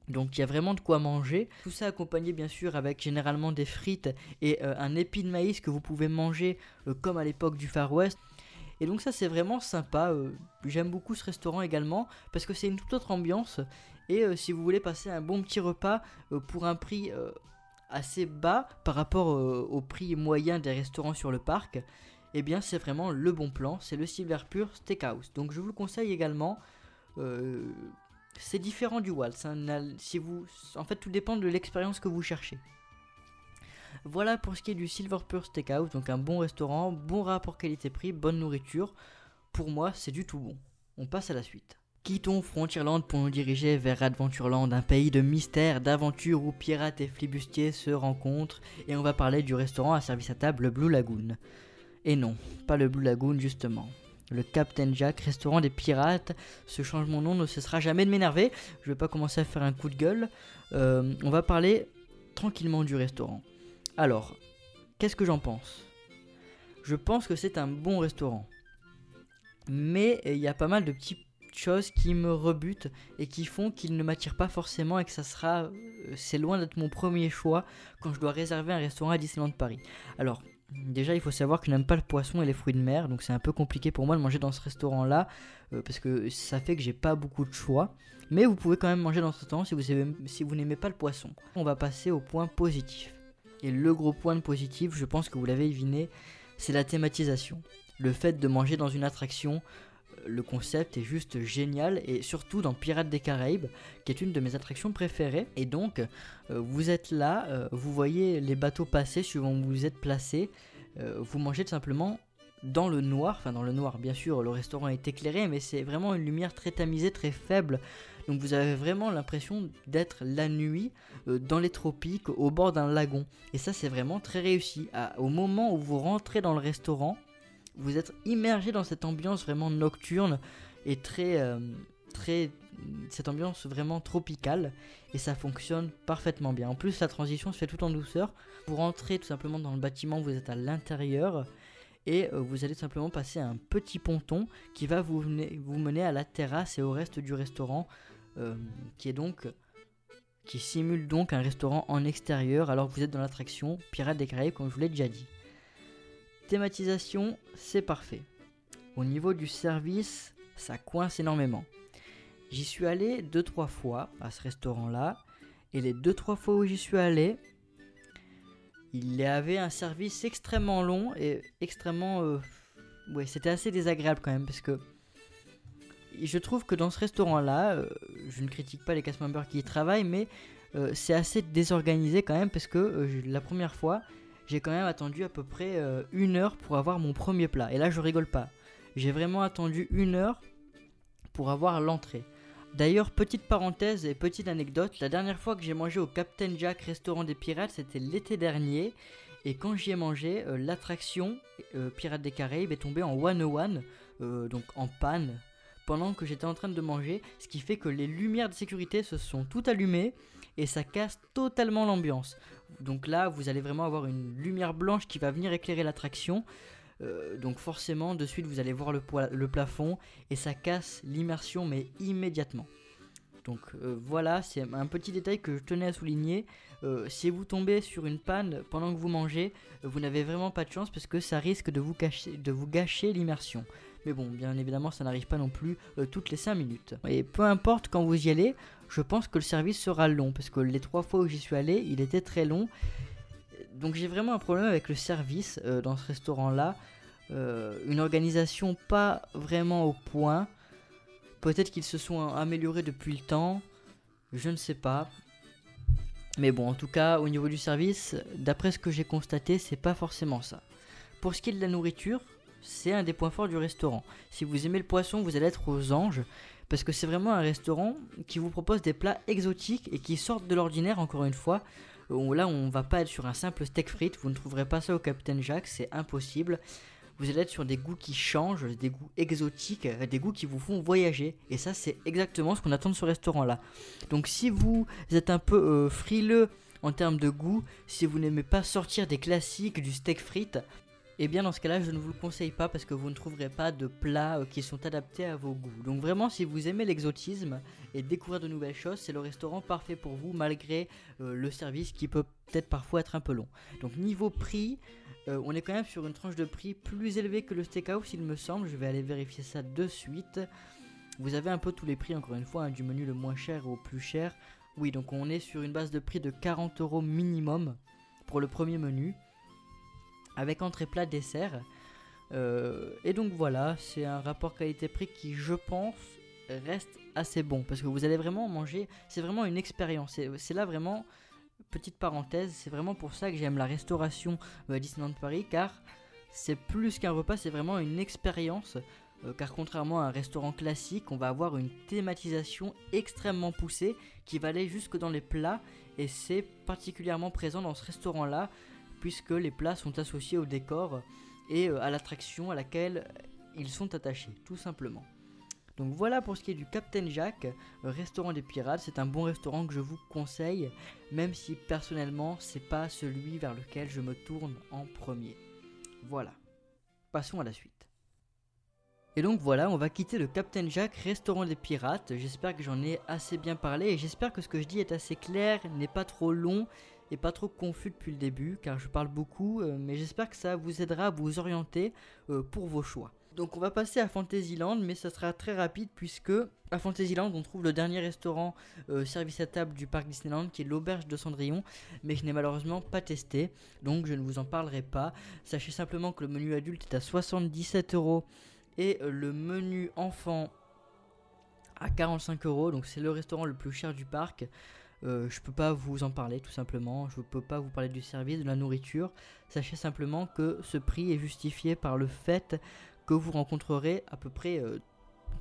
Donc il y a vraiment de quoi manger. Tout ça accompagné bien sûr avec généralement des frites et euh, un épi de maïs que vous pouvez manger euh, comme à l'époque du Far West. Et donc ça c'est vraiment sympa. euh, J'aime beaucoup ce restaurant également parce que c'est une toute autre ambiance. Et si vous voulez passer un bon petit repas pour un prix assez bas par rapport au prix moyen des restaurants sur le parc, eh bien c'est vraiment le bon plan, c'est le Silver Pure Steakhouse. Donc je vous le conseille également. C'est différent du Waltz. Hein. si vous, en fait, tout dépend de l'expérience que vous cherchez. Voilà pour ce qui est du Silver Pure Steakhouse, donc un bon restaurant, bon rapport qualité-prix, bonne nourriture. Pour moi, c'est du tout bon. On passe à la suite. Quittons Frontierland pour nous diriger vers Adventureland, un pays de mystère, d'aventure où pirates et flibustiers se rencontrent, et on va parler du restaurant à service à table Blue Lagoon. Et non, pas le Blue Lagoon justement. Le Captain Jack, restaurant des pirates. Ce changement de nom ne cessera jamais de m'énerver. Je vais pas commencer à faire un coup de gueule. Euh, on va parler tranquillement du restaurant. Alors, qu'est-ce que j'en pense? Je pense que c'est un bon restaurant. Mais il y a pas mal de petites choses qui me rebutent et qui font qu'il ne m'attire pas forcément et que ça sera. Euh, c'est loin d'être mon premier choix quand je dois réserver un restaurant à Disneyland Paris. Alors, Déjà, il faut savoir je n'aime pas le poisson et les fruits de mer, donc c'est un peu compliqué pour moi de manger dans ce restaurant-là, euh, parce que ça fait que j'ai pas beaucoup de choix. Mais vous pouvez quand même manger dans ce restaurant si vous, si vous n'aimez pas le poisson. On va passer au point positif. Et le gros point de positif, je pense que vous l'avez deviné, c'est la thématisation. Le fait de manger dans une attraction, le concept est juste génial et surtout dans Pirates des Caraïbes qui est une de mes attractions préférées. Et donc euh, vous êtes là, euh, vous voyez les bateaux passer suivant où vous êtes placé, vous mangez tout simplement dans le noir, enfin dans le noir bien sûr le restaurant est éclairé mais c'est vraiment une lumière très tamisée, très faible. Donc vous avez vraiment l'impression d'être la nuit dans les tropiques au bord d'un lagon. Et ça c'est vraiment très réussi. au moment où vous rentrez dans le restaurant, vous êtes immergé dans cette ambiance vraiment nocturne et très, euh, très, cette ambiance vraiment tropicale et ça fonctionne parfaitement bien. En plus, la transition se fait tout en douceur. Vous rentrez tout simplement dans le bâtiment, vous êtes à l'intérieur et euh, vous allez simplement passer un petit ponton qui va vous, vous mener à la terrasse et au reste du restaurant euh, qui est donc qui simule donc un restaurant en extérieur alors que vous êtes dans l'attraction Pirates des Caraïbes comme je vous l'ai déjà dit. Thématisation, c'est parfait. Au niveau du service, ça coince énormément. J'y suis allé deux trois fois à ce restaurant-là, et les deux trois fois où j'y suis allé, il y avait un service extrêmement long et extrêmement, euh, ouais, c'était assez désagréable quand même parce que je trouve que dans ce restaurant-là, euh, je ne critique pas les cast members qui y travaillent, mais euh, c'est assez désorganisé quand même parce que la première fois, j'ai quand même attendu à peu près euh, une heure pour avoir mon premier plat. Et là, je rigole pas. J'ai vraiment attendu une heure pour avoir l'entrée. D'ailleurs, petite parenthèse et petite anecdote, la dernière fois que j'ai mangé au Captain Jack restaurant des pirates, c'était l'été dernier. Et quand j'y ai mangé, euh, l'attraction euh, Pirates des Caraïbes est tombée en 101, donc en panne, pendant que j'étais en train de manger, ce qui fait que les lumières de sécurité se sont toutes allumées et ça casse totalement l'ambiance. Donc là, vous allez vraiment avoir une lumière blanche qui va venir éclairer l'attraction. Euh, donc forcément, de suite, vous allez voir le, plafond et ça casse l'immersion, mais immédiatement. Donc euh, voilà, c'est un petit détail que je tenais à souligner. Euh, si vous tombez sur une panne pendant que vous mangez, vous n'avez vraiment pas de chance parce que ça risque de vous gâcher l'immersion. Mais bon, bien évidemment, ça n'arrive pas non plus toutes les 5 minutes. Et peu importe quand vous y allez, je pense que le service sera long parce que les trois fois où j'y suis allé, il était très long. Donc j'ai vraiment un problème avec le service euh, dans ce restaurant-là. Euh, une organisation pas vraiment au point. Peut-être qu'ils se sont améliorés depuis le temps. Je ne sais pas. Mais bon, en tout cas, au niveau du service, d'après ce que j'ai constaté, c'est pas forcément ça. Pour ce qui est de la nourriture, c'est un des points forts du restaurant. Si vous aimez le poisson, vous allez être aux anges parce que c'est vraiment un restaurant qui vous propose des plats exotiques et qui sortent de l'ordinaire encore une fois. Là, on va pas être sur un simple steak frites, vous ne trouverez pas ça au Captain Jack, c'est impossible. Vous allez être sur des goûts qui changent, des goûts exotiques, des goûts qui vous font voyager. Et ça, c'est exactement ce qu'on attend de ce restaurant-là. Donc, si vous êtes un peu euh, frileux en termes de goût, si vous n'aimez pas sortir des classiques du steak frites, eh bien dans ce cas-là, je ne vous le conseille pas parce que vous ne trouverez pas de plats euh, qui sont adaptés à vos goûts. Donc vraiment, si vous aimez l'exotisme et découvrir de nouvelles choses, c'est le restaurant parfait pour vous malgré euh, le service qui peut peut-être parfois être un peu long. Donc niveau prix, euh, on est quand même sur une tranche de prix plus élevée que le steakhouse, il me semble. Je vais aller vérifier ça de suite. Vous avez un peu tous les prix, encore une fois, hein, du menu le moins cher au plus cher. Oui, donc on est sur une base de prix de 40 euros minimum pour le premier menu, avec entrée plat dessert. Euh, et donc voilà, c'est un rapport qualité-prix qui, je pense, reste assez bon parce que vous allez vraiment manger. C'est vraiment une expérience. C'est là vraiment, petite parenthèse, c'est vraiment pour ça que j'aime la restauration à Disneyland Paris car c'est plus qu'un repas, c'est vraiment une expérience. Euh, car contrairement à un restaurant classique, on va avoir une thématisation extrêmement poussée qui va aller jusque dans les plats et c'est particulièrement présent dans ce restaurant-là puisque les plats sont associés au décor et euh, à l'attraction à laquelle ils sont attachés, tout simplement. Donc voilà pour ce qui est du Captain Jack, euh, restaurant des pirates. C'est un bon restaurant que je vous conseille, même si personnellement c'est pas celui vers lequel je me tourne en premier. Voilà. Passons à la suite. Et donc voilà, on va quitter le Captain Jack, restaurant des pirates. J'espère que j'en ai assez bien parlé et j'espère que ce que je dis est assez clair, n'est pas trop long et pas trop confus depuis le début, car je parle beaucoup, euh, mais j'espère que ça vous aidera à vous orienter euh, pour vos choix. Donc on va passer à Fantasyland, mais ça sera très rapide puisque à Fantasyland on trouve le dernier restaurant euh, service à table du parc Disneyland qui est l'auberge de Cendrillon, mais je n'ai malheureusement pas testé, donc je ne vous en parlerai pas. Sachez simplement que le menu adulte est à 77 euros et le menu enfant à 45 euros, donc c'est le restaurant le plus cher du parc. Euh, je peux pas vous en parler tout simplement, je ne peux pas vous parler du service, de la nourriture. Sachez simplement que ce prix est justifié par le fait que vous rencontrerez à peu près euh,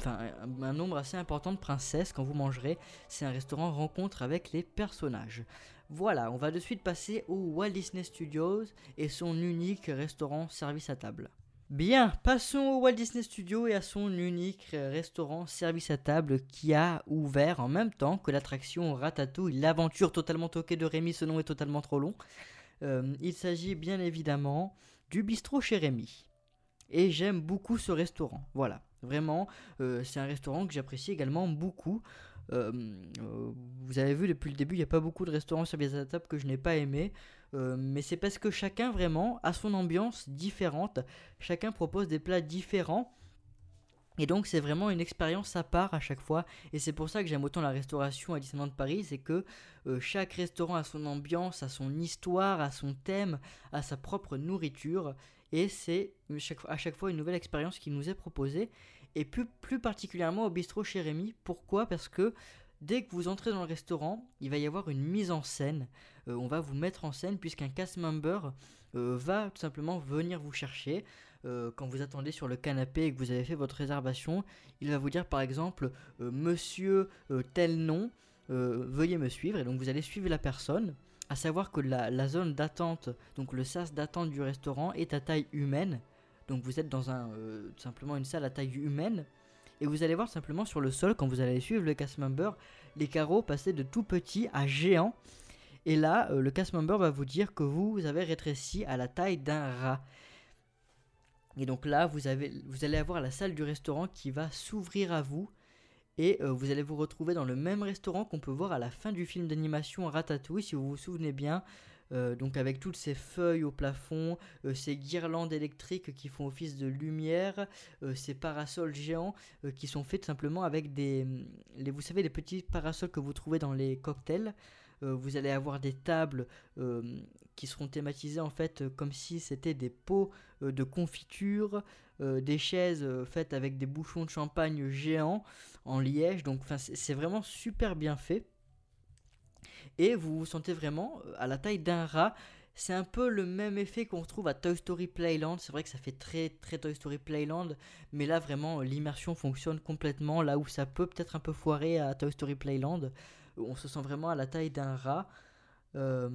un, nombre assez important de princesses quand vous mangerez. C'est un restaurant rencontre avec les personnages. Voilà, on va de suite passer au Walt Disney Studios et son unique restaurant service à table. Bien, passons au Walt Disney Studio et à son unique restaurant service à table qui a ouvert en même temps que l'attraction Ratatouille, l'aventure totalement toquée de Rémi, ce nom est totalement trop long. Euh, il s'agit bien évidemment du bistrot chez Rémi. Et j'aime beaucoup ce restaurant, voilà. Vraiment, euh, c'est un restaurant que j'apprécie également beaucoup. Euh, vous avez vu depuis le début, il n'y a pas beaucoup de restaurants service à table que je n'ai pas aimé. Euh, mais c'est parce que chacun vraiment a son ambiance différente, chacun propose des plats différents. Et donc c'est vraiment une expérience à part à chaque fois. Et c'est pour ça que j'aime autant la restauration à Disneyland Paris, c'est que euh, chaque restaurant a son ambiance, a son histoire, a son thème, a sa propre nourriture. Et c'est à chaque fois une nouvelle expérience qui nous est proposée. Et plus, plus particulièrement au bistrot chez Rémi. Pourquoi? Parce que Dès que vous entrez dans le restaurant, il va y avoir une mise en scène. Euh, on va vous mettre en scène puisqu'un cast member euh, va tout simplement venir vous chercher. Euh, quand vous attendez sur le canapé et que vous avez fait votre réservation, il va vous dire par exemple Monsieur tel nom, veuillez me suivre. Et donc vous allez suivre la personne. À savoir que la, zone d'attente, donc le sas d'attente du restaurant est à taille humaine. Donc vous êtes dans un, simplement une salle à taille humaine. Et vous allez voir simplement sur le sol, quand vous allez suivre le cast member, les carreaux passer de tout petit à géant. Et là, euh, le cast member va vous dire que vous avez rétréci à la taille d'un rat. Et donc là, vous allez avoir la salle du restaurant qui va s'ouvrir à vous. Et euh, vous allez vous retrouver dans le même restaurant qu'on peut voir à la fin du film d'animation Ratatouille, si vous vous souvenez bien. Euh, donc avec toutes ces feuilles au plafond, euh, ces guirlandes électriques qui font office de lumière, euh, ces parasols géants qui sont faits simplement avec des, les, vous savez, les petits parasols que vous trouvez dans les cocktails. vous allez avoir des tables qui seront thématisées en fait comme si c'était des pots de confiture, des chaises faites avec des bouchons de champagne géants en liège. Donc c'est vraiment super bien fait et vous vous sentez vraiment euh, à la taille d'un rat. C'est un peu le même effet qu'on retrouve à Toy Story Playland. C'est vrai que ça fait très très Toy Story Playland, mais là vraiment l'immersion fonctionne complètement. Là où ça peut peut-être un peu foirer à Toy Story Playland, on se sent vraiment à la taille d'un rat. Euh,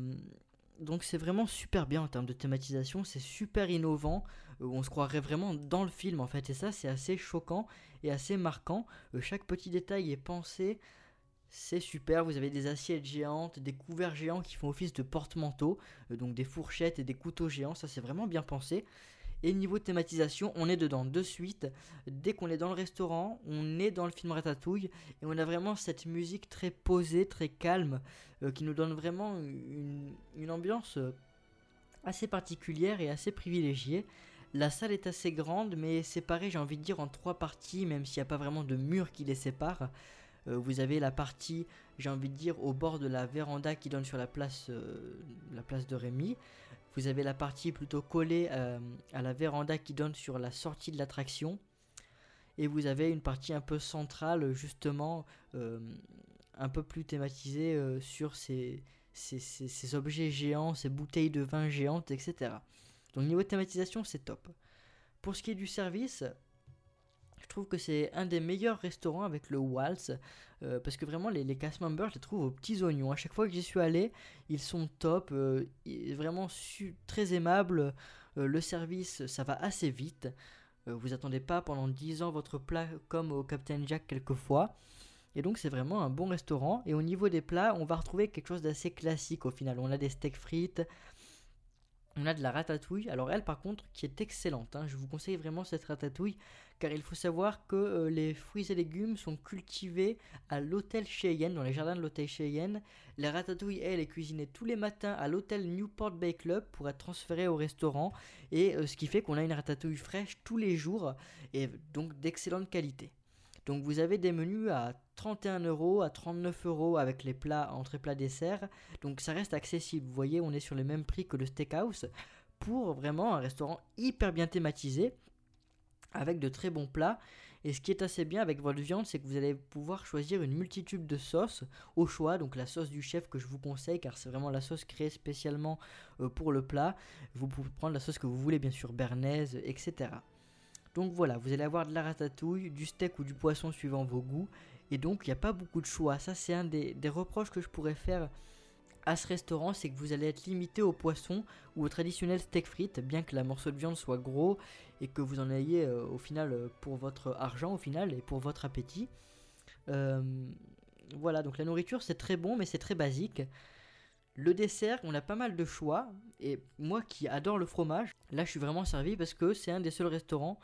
donc c'est vraiment super bien en termes de thématisation, c'est super innovant, euh, on se croirait vraiment dans le film en fait, et ça c'est assez choquant et assez marquant. chaque petit détail est pensé c'est super, vous avez des assiettes géantes, des couverts géants qui font office de porte-manteau, euh, donc des fourchettes et des couteaux géants, ça c'est vraiment bien pensé. Et niveau thématisation, on est dedans de suite. Dès qu'on est dans le restaurant, on est dans le film Ratatouille et on a vraiment cette musique très posée, très calme, euh, qui nous donne vraiment une, ambiance euh, assez particulière et assez privilégiée. La salle est assez grande, mais séparée, j'ai envie de dire, en trois parties, même s'il n'y a pas vraiment de mur qui les sépare. Vous avez la partie, j'ai envie de dire, au bord de la véranda qui donne sur la place, la place de Rémy. Vous avez la partie plutôt collée à la véranda qui donne sur la sortie de l'attraction. Et vous avez une partie un peu centrale, justement, un peu plus thématisée sur ces, ces, objets géants, ces bouteilles de vin géantes, etc. Donc niveau thématisation, c'est top. Pour ce qui est du service, je trouve que c'est un des meilleurs restaurants avec le Waltz, euh, parce que vraiment les, les cast members, je les trouve aux petits oignons. À chaque fois que j'y suis allé, ils sont top, euh, vraiment très aimables. Euh, le service, ça va assez vite. vous attendez pas pendant 10 ans votre plat comme au Captain Jack quelquefois. Et donc c'est vraiment un bon restaurant. Et au niveau des plats, on va retrouver quelque chose d'assez classique au final. On a des steaks frites, on a de la ratatouille. Alors elle par contre qui est excellente. Hein. Je vous conseille vraiment cette ratatouille car il faut savoir que euh, les fruits et légumes sont cultivés à l'hôtel Cheyenne, dans les jardins de l'hôtel Cheyenne. La ratatouille elle est cuisinée tous les matins à l'hôtel Newport Bay Club pour être transférée au restaurant. Et euh, ce qui fait qu'on a une ratatouille fraîche tous les jours et donc d'excellente qualité. Donc vous avez des menus à 31 euros, à 39 euros avec les plats, entrée plat dessert. Donc ça reste accessible. Vous voyez, on est sur le même prix que le steakhouse pour vraiment un restaurant hyper bien thématisé avec de très bons plats. Et ce qui est assez bien avec votre viande, c'est que vous allez pouvoir choisir une multitude de sauces au choix. Donc la sauce du chef que je vous conseille, car c'est vraiment la sauce créée spécialement euh, pour le plat. Vous pouvez prendre la sauce que vous voulez, bien sûr, bernaise, etc. Donc voilà, vous allez avoir de la ratatouille, du steak ou du poisson suivant vos goûts. Et donc il n'y a pas beaucoup de choix. Ça c'est un des, reproches que je pourrais faire à ce restaurant, c'est que vous allez être limité au poisson ou au traditionnel steak frites, bien que la morceau de viande soit gros et que vous en ayez euh, au final euh, pour votre argent au final et pour votre appétit. Euh, voilà, donc la nourriture c'est très bon mais c'est très basique. Le dessert, on a pas mal de choix. Et moi qui adore le fromage, là je suis vraiment servi parce que c'est un des seuls restaurants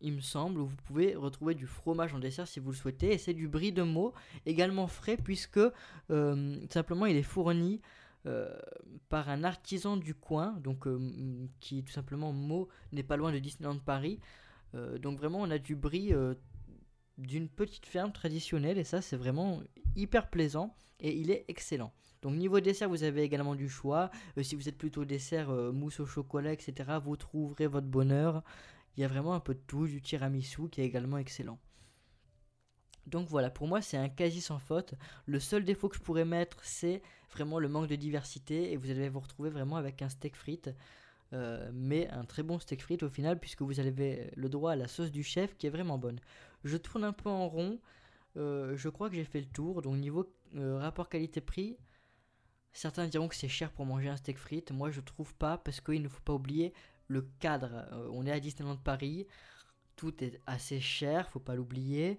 il me semble, où vous pouvez retrouver du fromage en dessert si vous le souhaitez. Et c'est du brie de Meaux, également frais, puisque euh, simplement il est fourni euh, par un artisan du coin, donc euh, qui tout simplement Meaux n'est pas loin de Disneyland Paris. donc vraiment on a du brie d'une petite ferme traditionnelle et ça c'est vraiment hyper plaisant et il est excellent. Donc niveau dessert, vous avez également du choix. si vous êtes plutôt dessert mousse au chocolat, etc., vous trouverez votre bonheur. Il y a vraiment un peu de tout, du tiramisu qui est également excellent. Donc voilà, pour moi c'est un quasi sans faute. Le seul défaut que je pourrais mettre c'est vraiment le manque de diversité et vous allez vous retrouver vraiment avec un steak frites. Euh, mais un très bon steak frites au final puisque vous avez le droit à la sauce du chef qui est vraiment bonne. Je tourne un peu en rond, euh, je crois que j'ai fait le tour. Donc niveau euh, rapport qualité-prix, certains diront que c'est cher pour manger un steak frites. Moi je trouve pas parce qu'il ne faut pas oublier le cadre. Euh, on est à Disneyland Paris, tout est assez cher, faut pas l'oublier.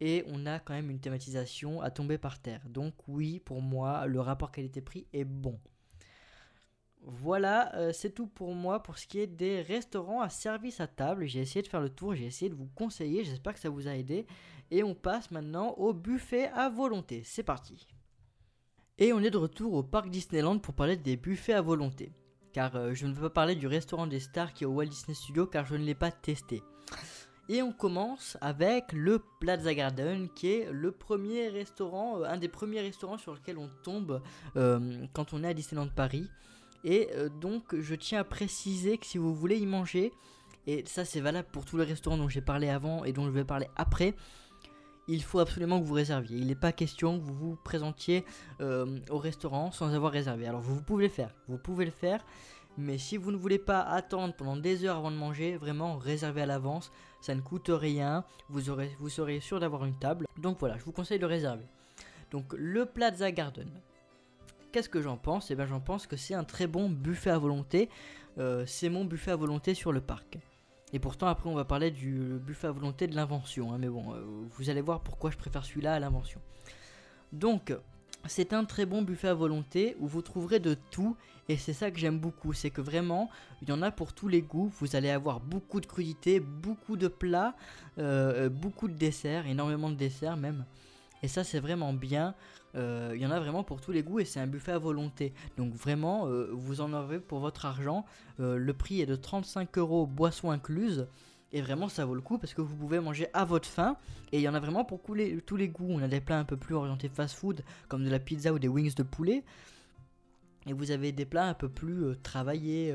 Et on a quand même une thématisation à tomber par terre. Donc oui, pour moi, le rapport qualité-prix est bon. Voilà, euh, c'est tout pour moi pour ce qui est des restaurants à service à table. J'ai essayé de faire le tour, j'ai essayé de vous conseiller, j'espère que ça vous a aidé. Et on passe maintenant au buffet à volonté. C'est parti. Et on est de retour au parc Disneyland pour parler des buffets à volonté car euh, je ne veux pas parler du restaurant des stars qui est au Walt Disney Studio car je ne l'ai pas testé. Et on commence avec le Plaza Garden qui est le premier restaurant, euh, un des premiers restaurants sur lequel on tombe euh, quand on est à Disneyland Paris. Et donc je tiens à préciser que si vous voulez y manger, et ça c'est valable pour tous les restaurants dont j'ai parlé avant et dont je vais parler après, il faut absolument que vous réserviez. Il n'est pas question que vous vous présentiez euh, au restaurant sans avoir réservé. Alors vous pouvez le faire, vous pouvez le faire, mais si vous ne voulez pas attendre pendant des heures avant de manger, vraiment réservez à l'avance, ça ne coûte rien, vous, aurez, vous serez sûr d'avoir une table. Donc voilà, je vous conseille de réserver. Donc le Plaza Garden. Qu'est-ce que j'en pense? Eh bien j'en pense que c'est un très bon buffet à volonté. Euh, c'est mon buffet à volonté sur le parc. Et pourtant, après, on va parler du buffet à volonté de l'invention. Hein, mais bon, euh, vous allez voir pourquoi je préfère celui-là à l'invention. Donc, c'est un très bon buffet à volonté où vous trouverez de tout. Et c'est ça que j'aime beaucoup. C'est que vraiment, il y en a pour tous les goûts. Vous allez avoir beaucoup de crudités, beaucoup de plats, euh, beaucoup de desserts, énormément de desserts même. Et ça, c'est vraiment bien. Euh, il y en a vraiment pour tous les goûts et c'est un buffet à volonté. Donc vraiment, euh, vous en avez pour votre argent. Euh, le prix est de 35 euros, boisson incluse. Et vraiment, ça vaut le coup parce que vous pouvez manger à votre faim. Et il y en a vraiment pour tous les goûts. On a des plats un peu plus orientés fast-food, comme de la pizza ou des wings de poulet. Et vous avez des plats un peu plus travaillés,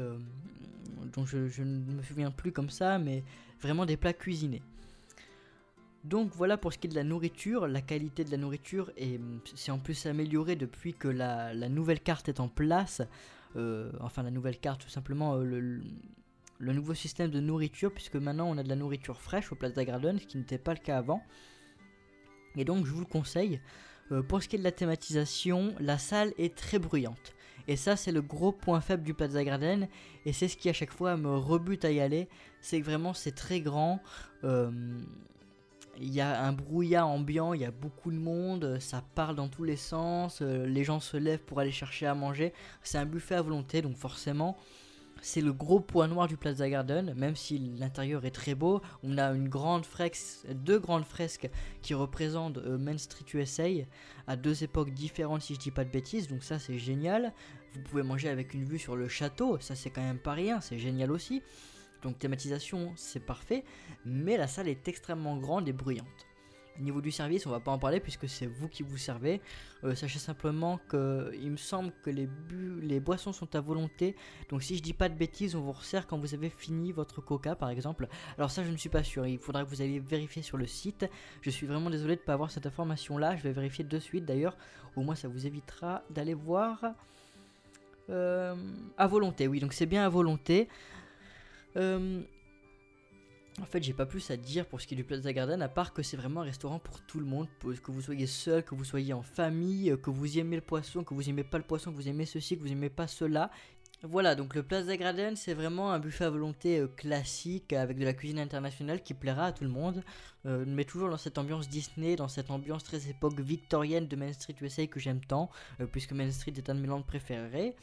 dont je, ne me souviens plus comme ça, mais vraiment des plats cuisinés. Donc voilà pour ce qui est de la nourriture, la qualité de la nourriture c'est en plus amélioré depuis que la, nouvelle carte est en place. Euh, enfin la nouvelle carte tout simplement le, le nouveau système de nourriture, puisque maintenant on a de la nourriture fraîche au Plaza Garden, ce qui n'était pas le cas avant. Et donc je vous le conseille. Euh, pour ce qui est de la thématisation, la salle est très bruyante. Et ça, c'est le gros point faible du Plaza Garden. Et c'est ce qui à chaque fois me rebute à y aller. C'est que vraiment c'est très grand. Euh, il y a un brouillard ambiant, il y a beaucoup de monde, ça parle dans tous les sens, euh, les gens se lèvent pour aller chercher à manger. C'est un buffet à volonté, donc forcément, c'est le gros point noir du Plaza Garden, même si l'intérieur est très beau. On a une grande fresque, deux grandes fresques qui représentent euh, Main Street USA à deux époques différentes, si je dis pas de bêtises. Donc ça, c'est génial. Vous pouvez manger avec une vue sur le château, ça c'est quand même pas rien, c'est génial aussi. Donc thématisation, c'est parfait, mais la salle est extrêmement grande et bruyante. Au niveau du service, on va pas en parler puisque c'est vous qui vous servez. Euh, sachez simplement que il me semble que les, boissons sont à volonté. Donc si je dis pas de bêtises, on vous resserre quand vous avez fini votre coca par exemple. Alors ça je ne suis pas sûr, il faudra que vous alliez vérifier sur le site. Je suis vraiment désolé de ne pas avoir cette information là, je vais vérifier de suite d'ailleurs. Au moins ça vous évitera d'aller voir euh, à volonté. Oui donc c'est bien à volonté. Euh, en fait, j'ai pas plus à dire pour ce qui est du Plaza Garden, à part que c'est vraiment un restaurant pour tout le monde, que vous soyez seul, que vous soyez en famille, que vous aimez le poisson, que vous aimez pas le poisson, que vous aimez ceci, que vous aimez pas cela. Voilà, donc le Plaza Garden, c'est vraiment un buffet à volonté euh, classique avec de la cuisine internationale qui plaira à tout le monde, euh, mais toujours dans cette ambiance Disney, dans cette ambiance très époque victorienne de Main Street USA que j'aime tant, euh, puisque Main Street est un de mes landes préférées.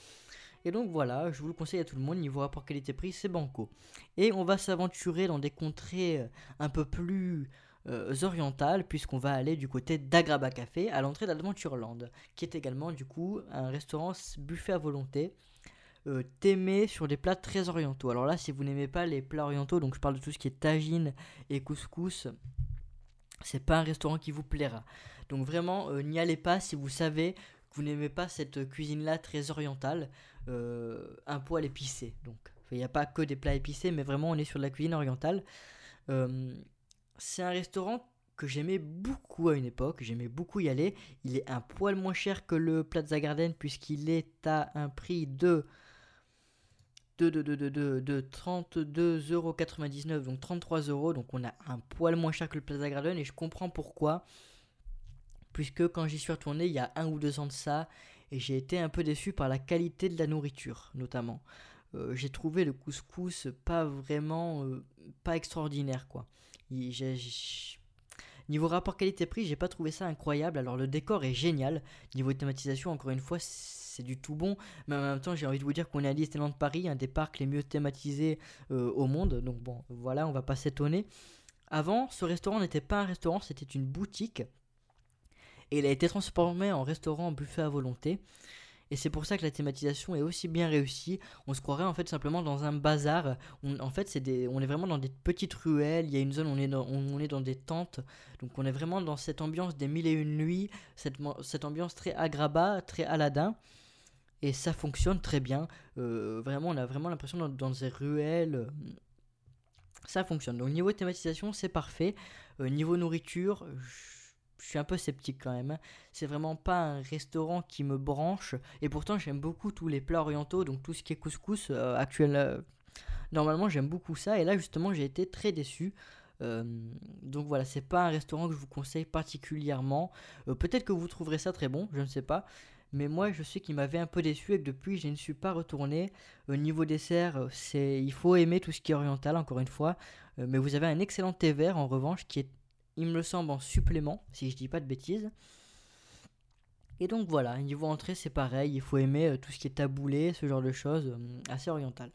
Et donc voilà, je vous le conseille à tout le monde, niveau rapport qualité-prix, c'est banco. Et on va s'aventurer dans des contrées euh, un peu plus euh, orientales, puisqu'on va aller du côté d'Agraba Café, à l'entrée d'Adventureland, qui est également du coup un restaurant buffet à volonté. Euh, sur des plats très orientaux. Alors là, si vous n'aimez pas les plats orientaux, donc je parle de tout ce qui est tagine et couscous, c'est pas un restaurant qui vous plaira. Donc vraiment, n'y allez pas si vous savez vous n'aimez pas cette cuisine-là très orientale. Euh, un poil épicé. Donc, il n'y a pas que des plats épicés, mais vraiment, on est sur de la cuisine orientale. Euh, c'est un restaurant que j'aimais beaucoup à une époque, j'aimais beaucoup y aller. Il est un poil moins cher que le Plaza Garden puisqu'il est à un prix de de, de, de, de, de 32,99€, donc 33 euros. Donc on a un poil moins cher que le Plaza Garden et je comprends pourquoi. Puisque quand j'y suis retourné il y a un ou deux ans de ça, j'ai été un peu déçu par la qualité de la nourriture notamment. Euh, j'ai trouvé le couscous pas vraiment euh, pas extraordinaire quoi. Niveau rapport qualité-prix, j'ai pas trouvé ça incroyable. Alors le décor est génial. Niveau thématisation, encore une fois, c'est du tout bon. Mais en même temps, j'ai envie de vous dire qu'on est à Disneyland Paris, un des parcs les mieux thématisés euh, au monde. Donc bon, voilà, on va pas s'étonner. Avant, ce restaurant n'était pas un restaurant, c'était une boutique et il a été transformé en restaurant buffet à volonté. Et c'est pour ça que la thématisation est aussi bien réussie. On se croirait en fait simplement dans un bazar. en fait, c'est on est vraiment dans des petites ruelles. Il y a une zone on est dans, on est dans des tentes. Donc on est vraiment dans cette ambiance des mille et une nuits. Cette, cette ambiance très agraba, très Aladdin. Et ça fonctionne très bien. Euh, vraiment, on a vraiment l'impression dans, dans des ruelles. Ça fonctionne. Donc niveau thématisation, c'est parfait. Euh, niveau nourriture, je suis un peu sceptique quand même. Hein. C'est vraiment pas un restaurant qui me branche. Et pourtant, j'aime beaucoup tous les plats orientaux, donc tout ce qui est couscous euh. Euh, normalement, j'aime beaucoup ça. Et là, justement, j'ai été très déçu. Euh, donc voilà, c'est pas un restaurant que je vous conseille particulièrement. Peut-être que vous trouverez ça très bon, je ne sais pas. Mais moi, je sais qu'il m'avait un peu déçu et que depuis, je ne suis pas retourné. Au niveau dessert, c'est il faut aimer tout ce qui est oriental, encore une fois. mais vous avez un excellent thé vert en revanche qui est il me le semble en supplément, si je dis pas de bêtises. Et donc voilà, niveau entrée c'est pareil, il faut aimer euh, tout ce qui est taboulé, ce genre de choses, euh, assez oriental.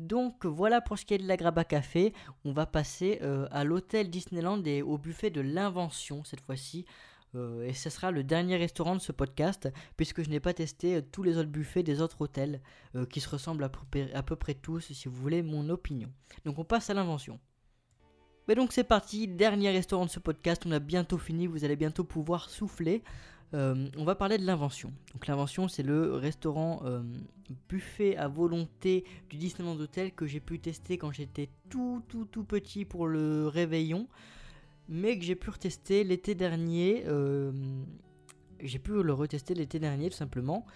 Donc voilà pour ce qui est de la Graba Café, on va passer euh, à l'hôtel Disneyland et au buffet de l'invention cette fois-ci. Et ce sera le dernier restaurant de ce podcast, puisque je n'ai pas testé tous les autres buffets des autres hôtels, qui se ressemblent à peu, près tous, si vous voulez mon opinion. Donc on passe à l'invention. Mais donc c'est parti, dernier restaurant de ce podcast, on a bientôt fini, vous allez bientôt pouvoir souffler. on va parler de l'invention. Donc l'invention c'est le restaurant buffet à volonté du Disneyland Hotel que j'ai pu tester quand j'étais tout tout tout petit pour le réveillon mais que j'ai pu retester l'été dernier. Euh, j'ai pu le retester l'été dernier tout simplement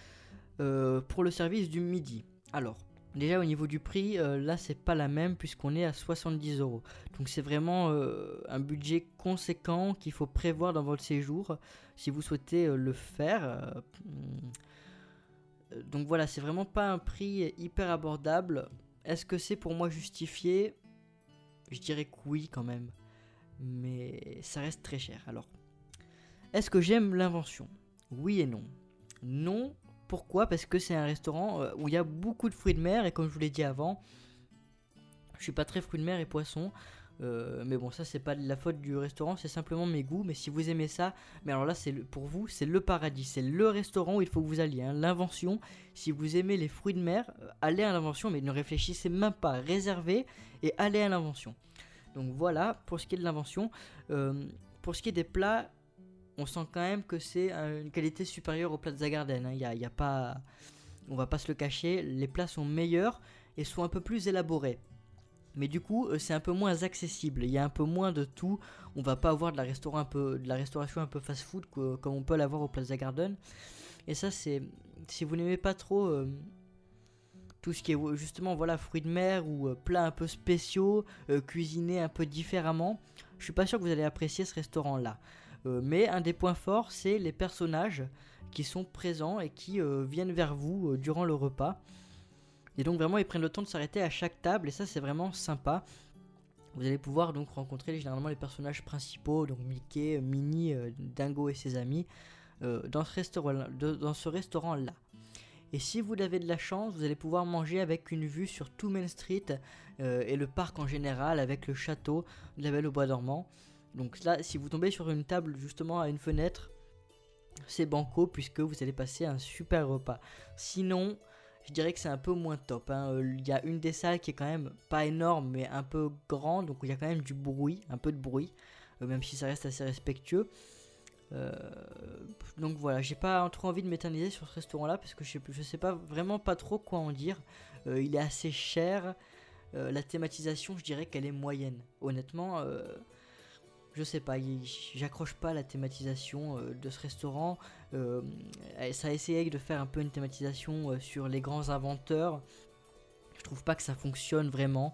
euh, pour le service du midi. Alors, déjà au niveau du prix, euh, là c'est pas la même puisqu'on est à 70 euros. Donc c'est vraiment un budget conséquent qu'il faut prévoir dans votre séjour si vous souhaitez le faire. donc voilà, c'est vraiment pas un prix hyper abordable. Est-ce que c'est pour moi justifié? Je dirais que oui quand même mais ça reste très cher. Alors, est-ce que j'aime l'invention? Oui et non. Non, pourquoi? Parce que c'est un restaurant euh, où il y a beaucoup de fruits de mer et comme je vous l'ai dit avant, je suis pas très fruits de mer et poissons. Euh, mais bon, ça c'est pas la faute du restaurant, c'est simplement mes goûts. Mais si vous aimez ça, mais alors là c'est pour vous, c'est le paradis, c'est le restaurant où il faut que vous alliez. Hein. L'invention, si vous aimez les fruits de mer, euh, allez à l'invention, mais ne réfléchissez même pas, réservez et allez à l'invention. Donc voilà pour ce qui est de l'invention. Pour ce qui est des plats, on sent quand même que c'est une qualité supérieure aux Plaza Garden. Hein. y, a, pas, on va pas se le cacher, les plats sont meilleurs et sont un peu plus élaborés. Mais du coup, euh, c'est un peu moins accessible. Il y a un peu moins de tout. On va pas avoir de la, restauration un peu, fast-food comme on peut l'avoir au Plaza Garden. Et ça, c'est si vous n'aimez pas trop euh, tout ce qui est justement voilà fruits de mer ou euh, plats un peu spéciaux, cuisinés un peu différemment. Je suis pas sûr que vous allez apprécier ce restaurant là. Euh, mais un des points forts, c'est les personnages qui sont présents et qui viennent vers vous durant le repas. Et donc vraiment ils prennent le temps de s'arrêter à chaque table et ça c'est vraiment sympa. Vous allez pouvoir donc rencontrer généralement les personnages principaux, donc Mickey, Minnie, Dingo et ses amis, dans ce restaurant là. Et si vous avez de la chance, vous allez pouvoir manger avec une vue sur tout Main Street euh, et le parc en général, avec le château de la Belle au Bois dormant. Donc là, si vous tombez sur une table justement à une fenêtre, c'est banco puisque vous allez passer un super repas. Sinon, je dirais que c'est un peu moins top. Hein. Euh, il y a une des salles qui est quand même pas énorme mais un peu grande, donc il y a quand même du bruit, un peu de bruit, euh, même si ça reste assez respectueux. Euh, donc voilà, j'ai pas trop envie de m'éterniser sur ce restaurant-là parce que je sais, sais pas vraiment pas trop quoi en dire. Il est assez cher. La thématisation, je dirais qu'elle est moyenne. Honnêtement, je sais pas, j'accroche pas la thématisation de ce restaurant. ça a essayé de faire un peu une thématisation sur les grands inventeurs. Je trouve pas que ça fonctionne vraiment.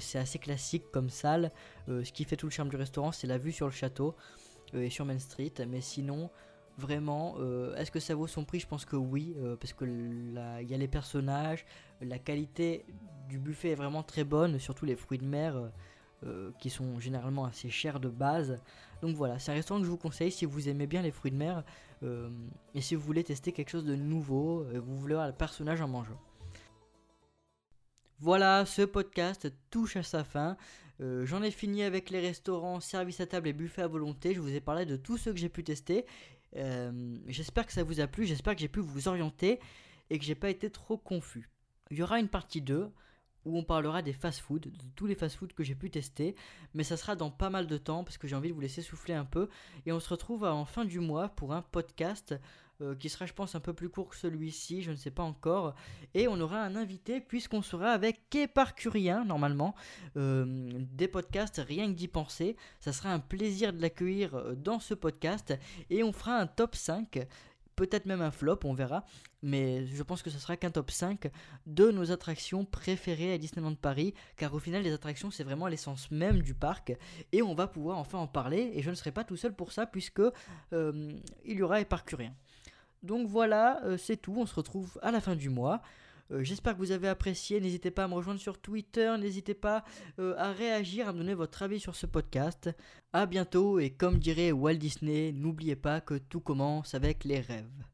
c'est assez classique comme salle. ce qui fait tout le charme du restaurant, c'est la vue sur le château. Euh, et sur Main Street. Mais sinon, vraiment, euh, est-ce que ça vaut son prix? Je pense que oui, euh, parce que il y a les personnages, la qualité du buffet est vraiment très bonne, surtout les fruits de mer. Qui sont généralement assez chers de base. Donc voilà, c'est un restaurant que je vous conseille si vous aimez bien les fruits de mer et si vous voulez tester quelque chose de nouveau, vous voulez voir le personnage en mangeant. Voilà, ce podcast touche à sa fin. Euh, j'en ai fini avec les restaurants, services à table et buffets à volonté. Je vous ai parlé de tous ceux que j'ai pu tester. Euh, j'espère que ça vous a plu, j'espère que j'ai pu vous orienter et que j'ai pas été trop confus. Il y aura une partie 2 où on parlera des fast-foods, de tous les fast-foods que j'ai pu tester, mais ça sera dans pas mal de temps parce que j'ai envie de vous laisser souffler un peu. Et on se retrouve en fin du mois pour un podcast euh, qui sera je pense un peu plus court que celui-ci, je ne sais pas encore. Et on aura un invité puisqu'on sera avec Éparcurien normalement, euh, des podcasts rien que d'y penser. Ça sera un plaisir de l'accueillir euh, dans ce podcast et on fera un top 5 peut-être même un flop, on verra, mais je pense que ce sera qu'un top 5 de nos attractions préférées à Disneyland Paris, car au final les attractions c'est vraiment l'essence même du parc, et on va pouvoir enfin en parler, et je ne serai pas tout seul pour ça, puisque il y aura Éparcurien. Donc voilà, euh, c'est tout. On se retrouve à la fin du mois. Euh, j'espère que vous avez apprécié. N'hésitez pas à me rejoindre sur Twitter. N'hésitez pas euh, à réagir, à me donner votre avis sur ce podcast. A bientôt et comme dirait Walt Disney, n'oubliez pas que tout commence avec les rêves.